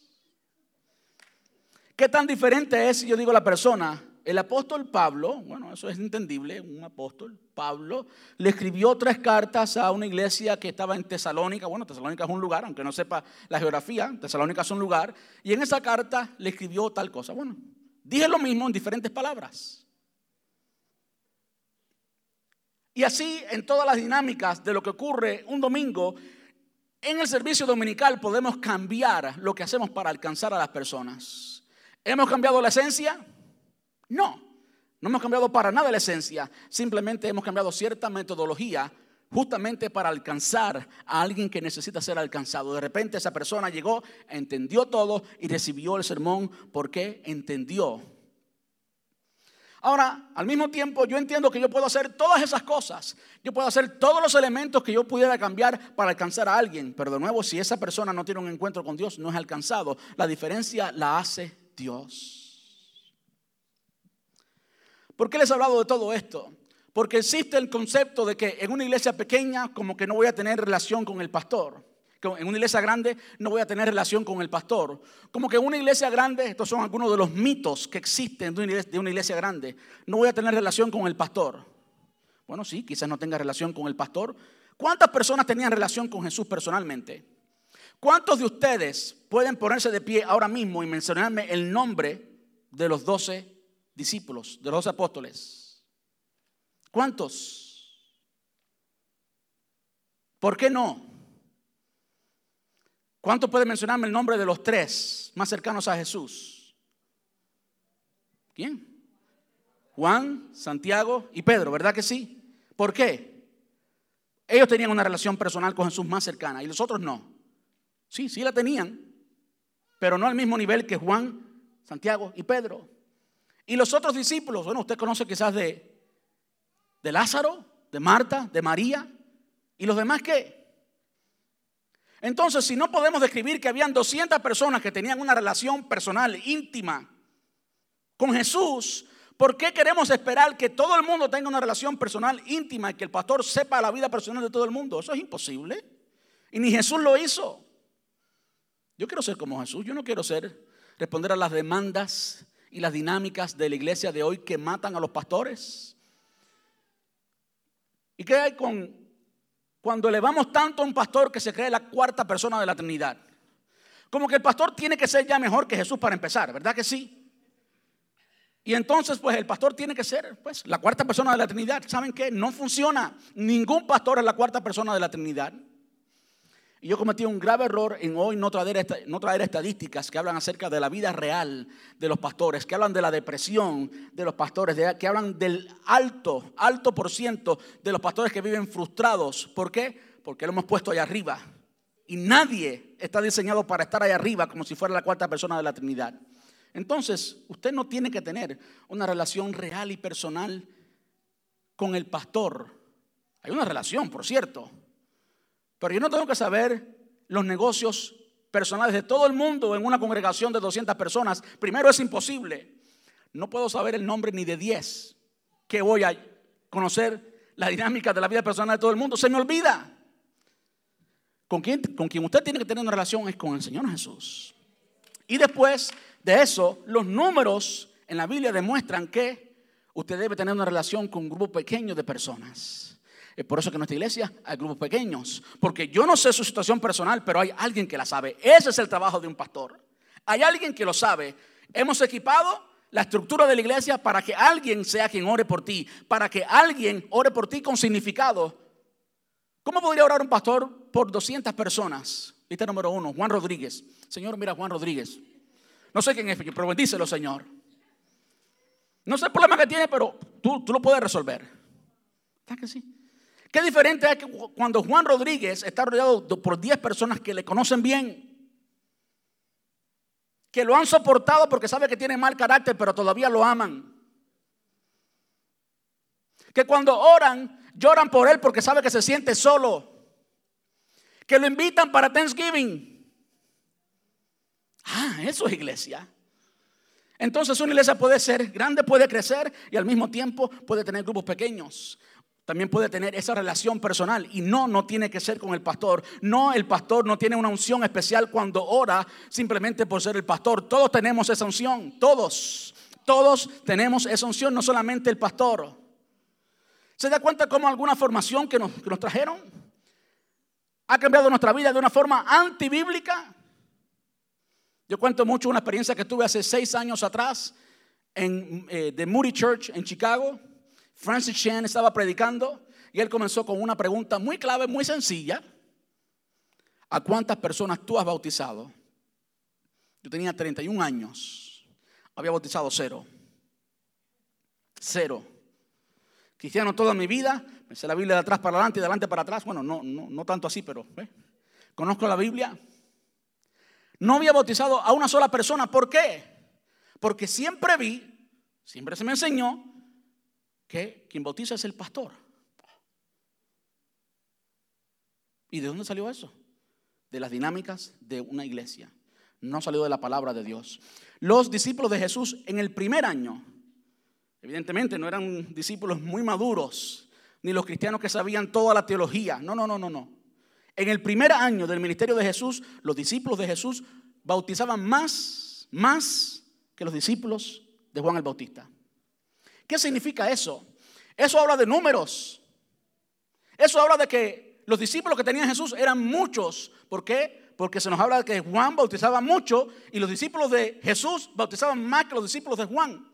S1: ¿Qué tan diferente es si yo digo la persona? El apóstol Pablo, bueno, eso es entendible, un apóstol, Pablo, le escribió tres cartas a una iglesia que estaba en Tesalónica. Bueno, Tesalónica es un lugar, aunque no sepa la geografía, Tesalónica es un lugar. Y en esa carta le escribió tal cosa. Bueno, dije lo mismo en diferentes palabras. Y así en todas las dinámicas de lo que ocurre un domingo, en el servicio dominical podemos cambiar lo que hacemos para alcanzar a las personas. ¿Hemos cambiado la esencia? No, no hemos cambiado para nada la esencia. Simplemente hemos cambiado cierta metodología justamente para alcanzar a alguien que necesita ser alcanzado. De repente esa persona llegó, entendió todo y recibió el sermón porque entendió Ahora, al mismo tiempo, yo entiendo que yo puedo hacer todas esas cosas. Yo puedo hacer todos los elementos que yo pudiera cambiar para alcanzar a alguien. Pero de nuevo, si esa persona no tiene un encuentro con Dios, no es alcanzado. La diferencia la hace Dios. ¿Por qué les he hablado de todo esto? Porque existe el concepto de que en una iglesia pequeña como que no voy a tener relación con el pastor en una iglesia grande no voy a tener relación con el pastor. Como que en una iglesia grande, estos son algunos de los mitos que existen de una iglesia grande, no voy a tener relación con el pastor. Bueno, sí, quizás no tenga relación con el pastor. ¿Cuántas personas tenían relación con Jesús personalmente? ¿Cuántos de ustedes pueden ponerse de pie ahora mismo y mencionarme el nombre de los doce discípulos, de los doce apóstoles? ¿Cuántos? ¿Por qué no? ¿Cuánto puede mencionarme el nombre de los tres más cercanos a Jesús? ¿Quién? Juan, Santiago y Pedro, ¿verdad que sí? ¿Por qué? Ellos tenían una relación personal con Jesús más cercana y los otros no. Sí, sí la tenían, pero no al mismo nivel que Juan, Santiago y Pedro. Y los otros discípulos, bueno, usted conoce quizás de, de Lázaro, de Marta, de María, y los demás qué? Entonces, si no podemos describir que habían 200 personas que tenían una relación personal íntima con Jesús, ¿por qué queremos esperar que todo el mundo tenga una relación personal íntima y que el pastor sepa la vida personal de todo el mundo? Eso es imposible. Y ni Jesús lo hizo. Yo quiero ser como Jesús, yo no quiero ser responder a las demandas y las dinámicas de la iglesia de hoy que matan a los pastores. ¿Y qué hay con cuando elevamos tanto a un pastor que se cree la cuarta persona de la Trinidad. Como que el pastor tiene que ser ya mejor que Jesús para empezar, ¿verdad que sí? Y entonces, pues el pastor tiene que ser, pues, la cuarta persona de la Trinidad. ¿Saben qué? No funciona. Ningún pastor es la cuarta persona de la Trinidad. Y yo cometí un grave error en hoy no traer, no traer estadísticas que hablan acerca de la vida real de los pastores, que hablan de la depresión de los pastores, que hablan del alto, alto por ciento de los pastores que viven frustrados. ¿Por qué? Porque lo hemos puesto allá arriba. Y nadie está diseñado para estar allá arriba como si fuera la cuarta persona de la Trinidad. Entonces, usted no tiene que tener una relación real y personal con el pastor. Hay una relación, por cierto. Pero yo no tengo que saber los negocios personales de todo el mundo en una congregación de 200 personas. Primero es imposible. No puedo saber el nombre ni de 10 que voy a conocer la dinámica de la vida personal de todo el mundo. Se me olvida. Con quien, con usted tiene que tener una relación es con el Señor Jesús. Y después de eso, los números en la Biblia demuestran que usted debe tener una relación con un grupo pequeño de personas. Es por eso que en nuestra iglesia hay grupos pequeños. Porque yo no sé su situación personal, pero hay alguien que la sabe. Ese es el trabajo de un pastor. Hay alguien que lo sabe. Hemos equipado la estructura de la iglesia para que alguien sea quien ore por ti. Para que alguien ore por ti con significado. ¿Cómo podría orar un pastor por 200 personas? Lista número uno, Juan Rodríguez. Señor, mira Juan Rodríguez. No sé quién es, pero bendícelo, Señor. No sé el problema que tiene, pero tú, tú lo puedes resolver. ¿Está que sí? Qué diferente es que cuando Juan Rodríguez está rodeado por 10 personas que le conocen bien, que lo han soportado porque sabe que tiene mal carácter, pero todavía lo aman. Que cuando oran, lloran por él porque sabe que se siente solo. Que lo invitan para Thanksgiving Ah, eso es iglesia. Entonces una iglesia puede ser grande, puede crecer y al mismo tiempo puede tener grupos pequeños. También puede tener esa relación personal y no, no tiene que ser con el pastor. No, el pastor no tiene una unción especial cuando ora simplemente por ser el pastor. Todos tenemos esa unción, todos, todos tenemos esa unción, no solamente el pastor. ¿Se da cuenta cómo alguna formación que nos, que nos trajeron ha cambiado nuestra vida de una forma antibíblica? Yo cuento mucho una experiencia que tuve hace seis años atrás en eh, The Moody Church en Chicago. Francis Chan estaba predicando y él comenzó con una pregunta muy clave, muy sencilla. ¿A cuántas personas tú has bautizado? Yo tenía 31 años. Había bautizado cero. Cero. Cristiano toda mi vida. Me sé la Biblia de atrás para adelante y de adelante para atrás. Bueno, no, no, tanto así, pero ¿eh? conozco la Biblia. No había bautizado a una sola persona. ¿Por qué? Porque siempre vi, siempre se me enseñó que quien bautiza es el pastor. ¿Y de dónde salió eso? De las dinámicas de una iglesia. No salió de la palabra de Dios. Los discípulos de Jesús en el primer año, evidentemente no eran discípulos muy maduros, ni los cristianos que sabían toda la teología. No, no, no, no, no. En el primer año del ministerio de Jesús, los discípulos de Jesús bautizaban más, más que los discípulos de Juan el Bautista. ¿Qué significa eso? Eso habla de números. Eso habla de que los discípulos que tenía Jesús eran muchos. ¿Por qué? Porque se nos habla de que Juan bautizaba mucho y los discípulos de Jesús bautizaban más que los discípulos de Juan.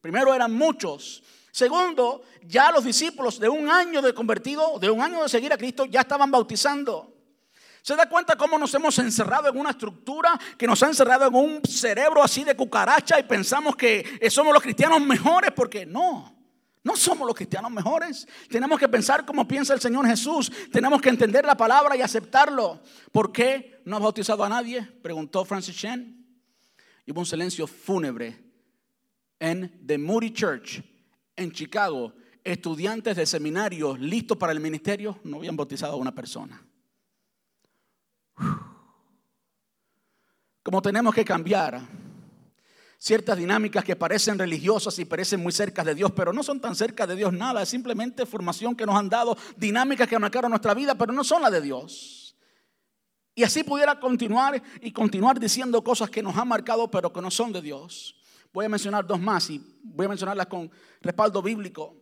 S1: Primero eran muchos. Segundo, ya los discípulos de un año de convertido, de un año de seguir a Cristo, ya estaban bautizando. ¿Se da cuenta cómo nos hemos encerrado en una estructura que nos ha encerrado en un cerebro así de cucaracha y pensamos que somos los cristianos mejores? Porque no, no somos los cristianos mejores. Tenemos que pensar como piensa el Señor Jesús. Tenemos que entender la palabra y aceptarlo. ¿Por qué no ha bautizado a nadie? Preguntó Francis Chen. Y hubo un silencio fúnebre en The Moody Church en Chicago, estudiantes de seminarios listos para el ministerio no habían bautizado a una persona. Como tenemos que cambiar ciertas dinámicas que parecen religiosas y parecen muy cerca de Dios, pero no son tan cerca de Dios nada, es simplemente formación que nos han dado, dinámicas que marcaron nuestra vida, pero no son las de Dios. Y así pudiera continuar y continuar diciendo cosas que nos han marcado, pero que no son de Dios. Voy a mencionar dos más y voy a mencionarlas con respaldo bíblico.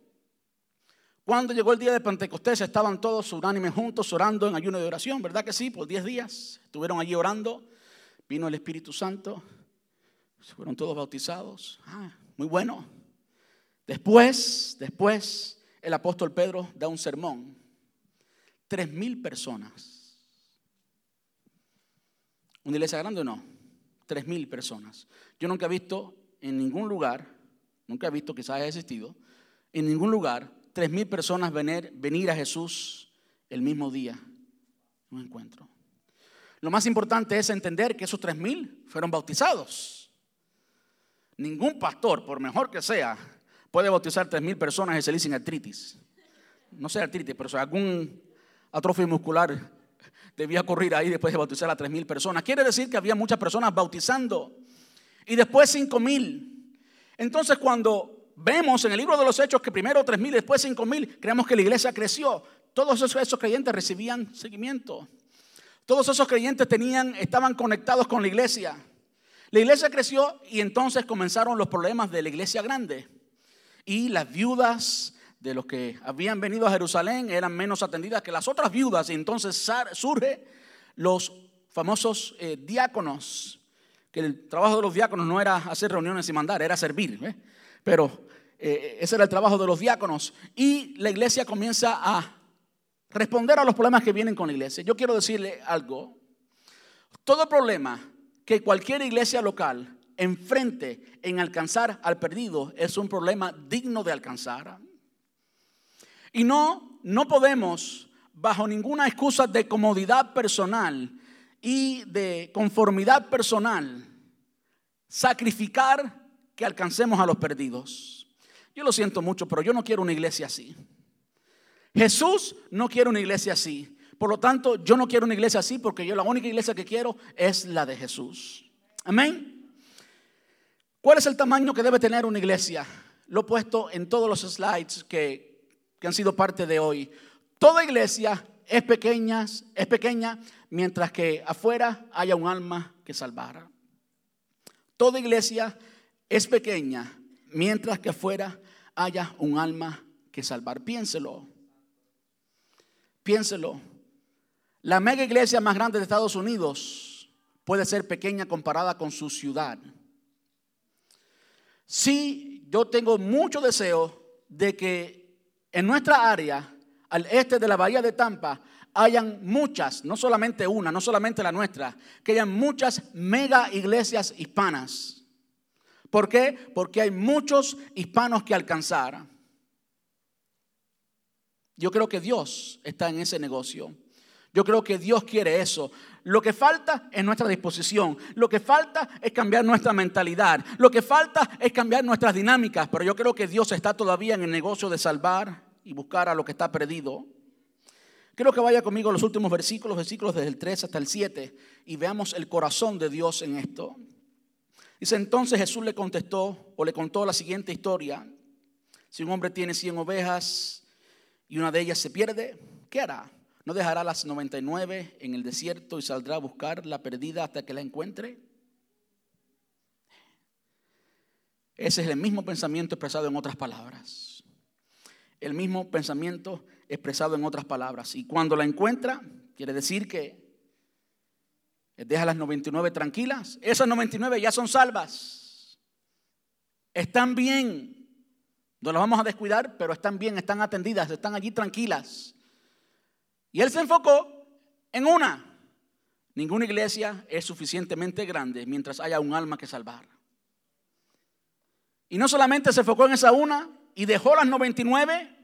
S1: Cuando llegó el día de Pentecostés estaban todos unánimes juntos orando en ayuno de oración, ¿verdad que sí? Por 10 días estuvieron allí orando, vino el Espíritu Santo, fueron todos bautizados. Ah, muy bueno. Después, después, el apóstol Pedro da un sermón. Tres mil personas. ¿Una iglesia grande o no? Tres mil personas. Yo nunca he visto en ningún lugar, nunca he visto, quizás haya existido, en ningún lugar, tres mil personas venir, venir a Jesús el mismo día. Un encuentro. Lo más importante es entender que esos tres mil fueron bautizados. Ningún pastor, por mejor que sea, puede bautizar tres mil personas y se dicen artritis. No sé artritis, pero si algún atrofio muscular debía correr ahí después de bautizar a tres mil personas. Quiere decir que había muchas personas bautizando. Y después cinco mil. Entonces cuando vemos en el libro de los Hechos que primero tres mil, después cinco mil, creemos que la iglesia creció. Todos esos, esos creyentes recibían seguimiento. Todos esos creyentes tenían, estaban conectados con la iglesia. La iglesia creció y entonces comenzaron los problemas de la iglesia grande. Y las viudas de los que habían venido a Jerusalén eran menos atendidas que las otras viudas. Y entonces surge los famosos eh, diáconos, que el trabajo de los diáconos no era hacer reuniones y mandar, era servir. Pero eh, ese era el trabajo de los diáconos. Y la iglesia comienza a responder a los problemas que vienen con la iglesia. Yo quiero decirle algo. Todo problema que cualquier iglesia local enfrente en alcanzar al perdido es un problema digno de alcanzar. Y no, no podemos, bajo ninguna excusa de comodidad personal y de conformidad personal, sacrificar que alcancemos a los perdidos. Yo lo siento mucho, pero yo no quiero una iglesia así. Jesús no quiere una iglesia así. Por lo tanto, yo no quiero una iglesia así porque yo la única iglesia que quiero es la de Jesús. Amén. ¿Cuál es el tamaño que debe tener una iglesia? Lo he puesto en todos los slides que, que han sido parte de hoy. Toda iglesia es pequeña, es pequeña mientras que afuera haya un alma que salvar. Toda iglesia es pequeña mientras que afuera haya un alma que salvar. Piénselo. Piénselo. La mega iglesia más grande de Estados Unidos puede ser pequeña comparada con su ciudad. Sí, yo tengo mucho deseo de que en nuestra área, al este de la bahía de Tampa, hayan muchas, no solamente una, no solamente la nuestra, que hayan muchas mega iglesias hispanas. ¿Por qué? Porque hay muchos hispanos que alcanzar. Yo creo que Dios está en ese negocio. Yo creo que Dios quiere eso. Lo que falta es nuestra disposición. Lo que falta es cambiar nuestra mentalidad. Lo que falta es cambiar nuestras dinámicas. Pero yo creo que Dios está todavía en el negocio de salvar y buscar a lo que está perdido. Quiero que vaya conmigo a los últimos versículos, versículos desde el 3 hasta el 7, y veamos el corazón de Dios en esto. Dice entonces Jesús le contestó o le contó la siguiente historia. Si un hombre tiene 100 ovejas y una de ellas se pierde, ¿qué hará? ¿No dejará las 99 en el desierto y saldrá a buscar la perdida hasta que la encuentre? Ese es el mismo pensamiento expresado en otras palabras. El mismo pensamiento expresado en otras palabras. Y cuando la encuentra, quiere decir que deja las 99 tranquilas. Esas 99 ya son salvas. Están bien. No las vamos a descuidar, pero están bien, están atendidas, están allí tranquilas. Y él se enfocó en una. Ninguna iglesia es suficientemente grande mientras haya un alma que salvar. Y no solamente se enfocó en esa una y dejó las 99,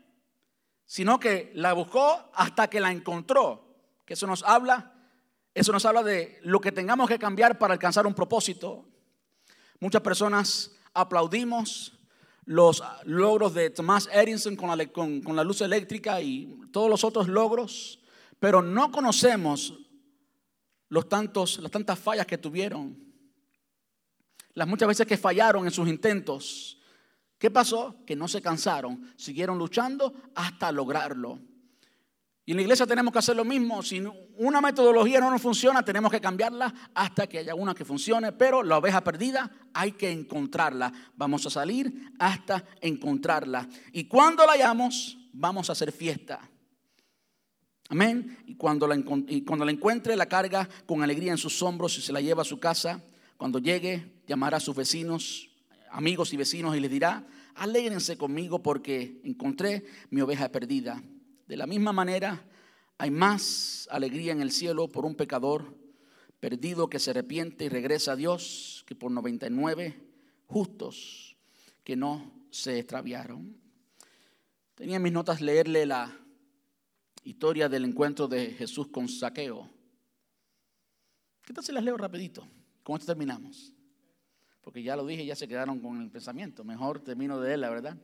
S1: sino que la buscó hasta que la encontró. Que eso nos habla, eso nos habla de lo que tengamos que cambiar para alcanzar un propósito. Muchas personas aplaudimos los logros de Thomas Edison con la, con, la luz eléctrica y todos los otros logros, pero no conocemos los tantos, las tantas fallas que tuvieron, las muchas veces que fallaron en sus intentos. ¿Qué pasó? Que no se cansaron, siguieron luchando hasta lograrlo. Y en la iglesia tenemos que hacer lo mismo. Si una metodología no nos funciona, tenemos que cambiarla hasta que haya una que funcione. Pero la oveja perdida hay que encontrarla. Vamos a salir hasta encontrarla. Y cuando la hayamos, vamos a hacer fiesta. Amén. Y cuando la, y cuando la encuentre, la carga con alegría en sus hombros y se la lleva a su casa. Cuando llegue, llamará a sus vecinos, amigos y vecinos y les dirá, alégrense conmigo porque encontré mi oveja perdida. De la misma manera, hay más alegría en el cielo por un pecador perdido que se arrepiente y regresa a Dios que por 99 justos que no se extraviaron. Tenía en mis notas leerle la historia del encuentro de Jesús con Saqueo. ¿Qué tal si las leo rapidito? Con esto terminamos. Porque ya lo dije, ya se quedaron con el pensamiento. Mejor termino de él, la verdad.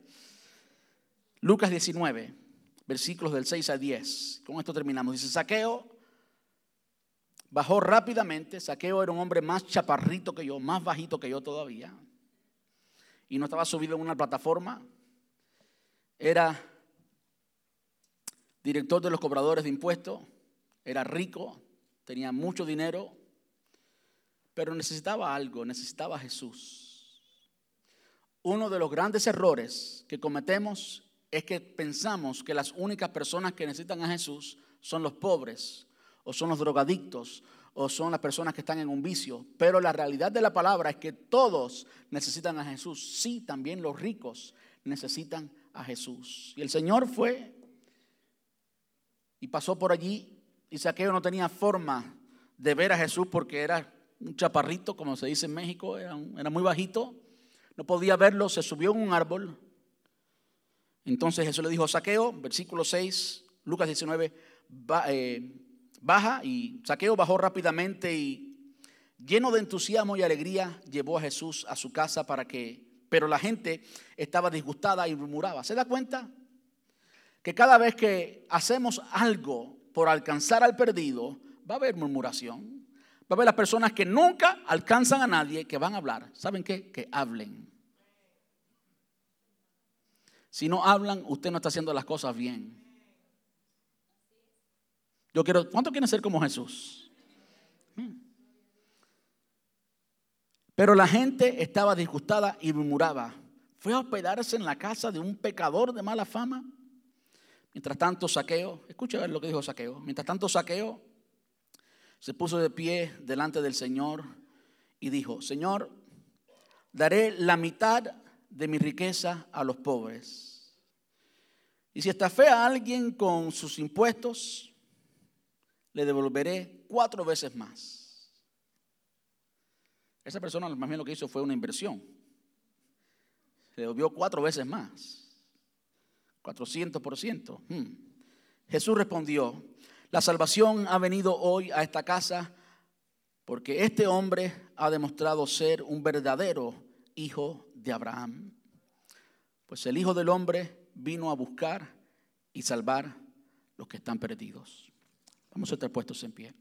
S1: Lucas 19, versículos del 6 al 10. Con esto terminamos. Dice, Saqueo bajó rápidamente. Saqueo era un hombre más chaparrito que yo, más bajito que yo todavía. Y no estaba subido en una plataforma. Era director de los cobradores de impuestos. Era rico, tenía mucho dinero pero necesitaba algo, necesitaba a Jesús. Uno de los grandes errores que cometemos es que pensamos que las únicas personas que necesitan a Jesús son los pobres, o son los drogadictos, o son las personas que están en un vicio. Pero la realidad de la palabra es que todos necesitan a Jesús. Sí, también los ricos necesitan a Jesús. Y el Señor fue y pasó por allí y Saqueo no tenía forma de ver a Jesús porque era un chaparrito, como se dice en México, era, muy bajito, no podía verlo, se subió en un árbol. Entonces Jesús le dijo, saqueo, versículo 6, Lucas 19, eh, baja y saqueo bajó rápidamente y lleno de entusiasmo y alegría llevó a Jesús a su casa para que, pero la gente estaba disgustada y murmuraba. ¿Se da cuenta? Que cada vez que hacemos algo por alcanzar al perdido, va a haber murmuración. Va a haber las personas que nunca alcanzan a nadie que van a hablar. ¿Saben qué? Que hablen. Si no hablan, usted no está haciendo las cosas bien. Yo quiero, ¿cuánto quieren ser como Jesús? Hmm. Pero la gente estaba disgustada y murmuraba. Fue a hospedarse en la casa de un pecador de mala fama. Mientras tanto, saqueo, escucha ver lo que dijo saqueo. Mientras tanto, saqueo se puso de pie delante del Señor y dijo, Señor, daré la mitad de mi riqueza a los pobres. Y si estafé a alguien con sus impuestos, le devolveré cuatro veces más. Esa persona más bien lo que hizo fue una inversión. Le devolvió cuatro veces más. 400%. Hmm. Jesús respondió, la salvación ha venido hoy a esta casa porque este hombre ha demostrado ser un verdadero hijo de Abraham. Pues el Hijo del Hombre vino a buscar y salvar los que están perdidos. Vamos a estar puestos en pie.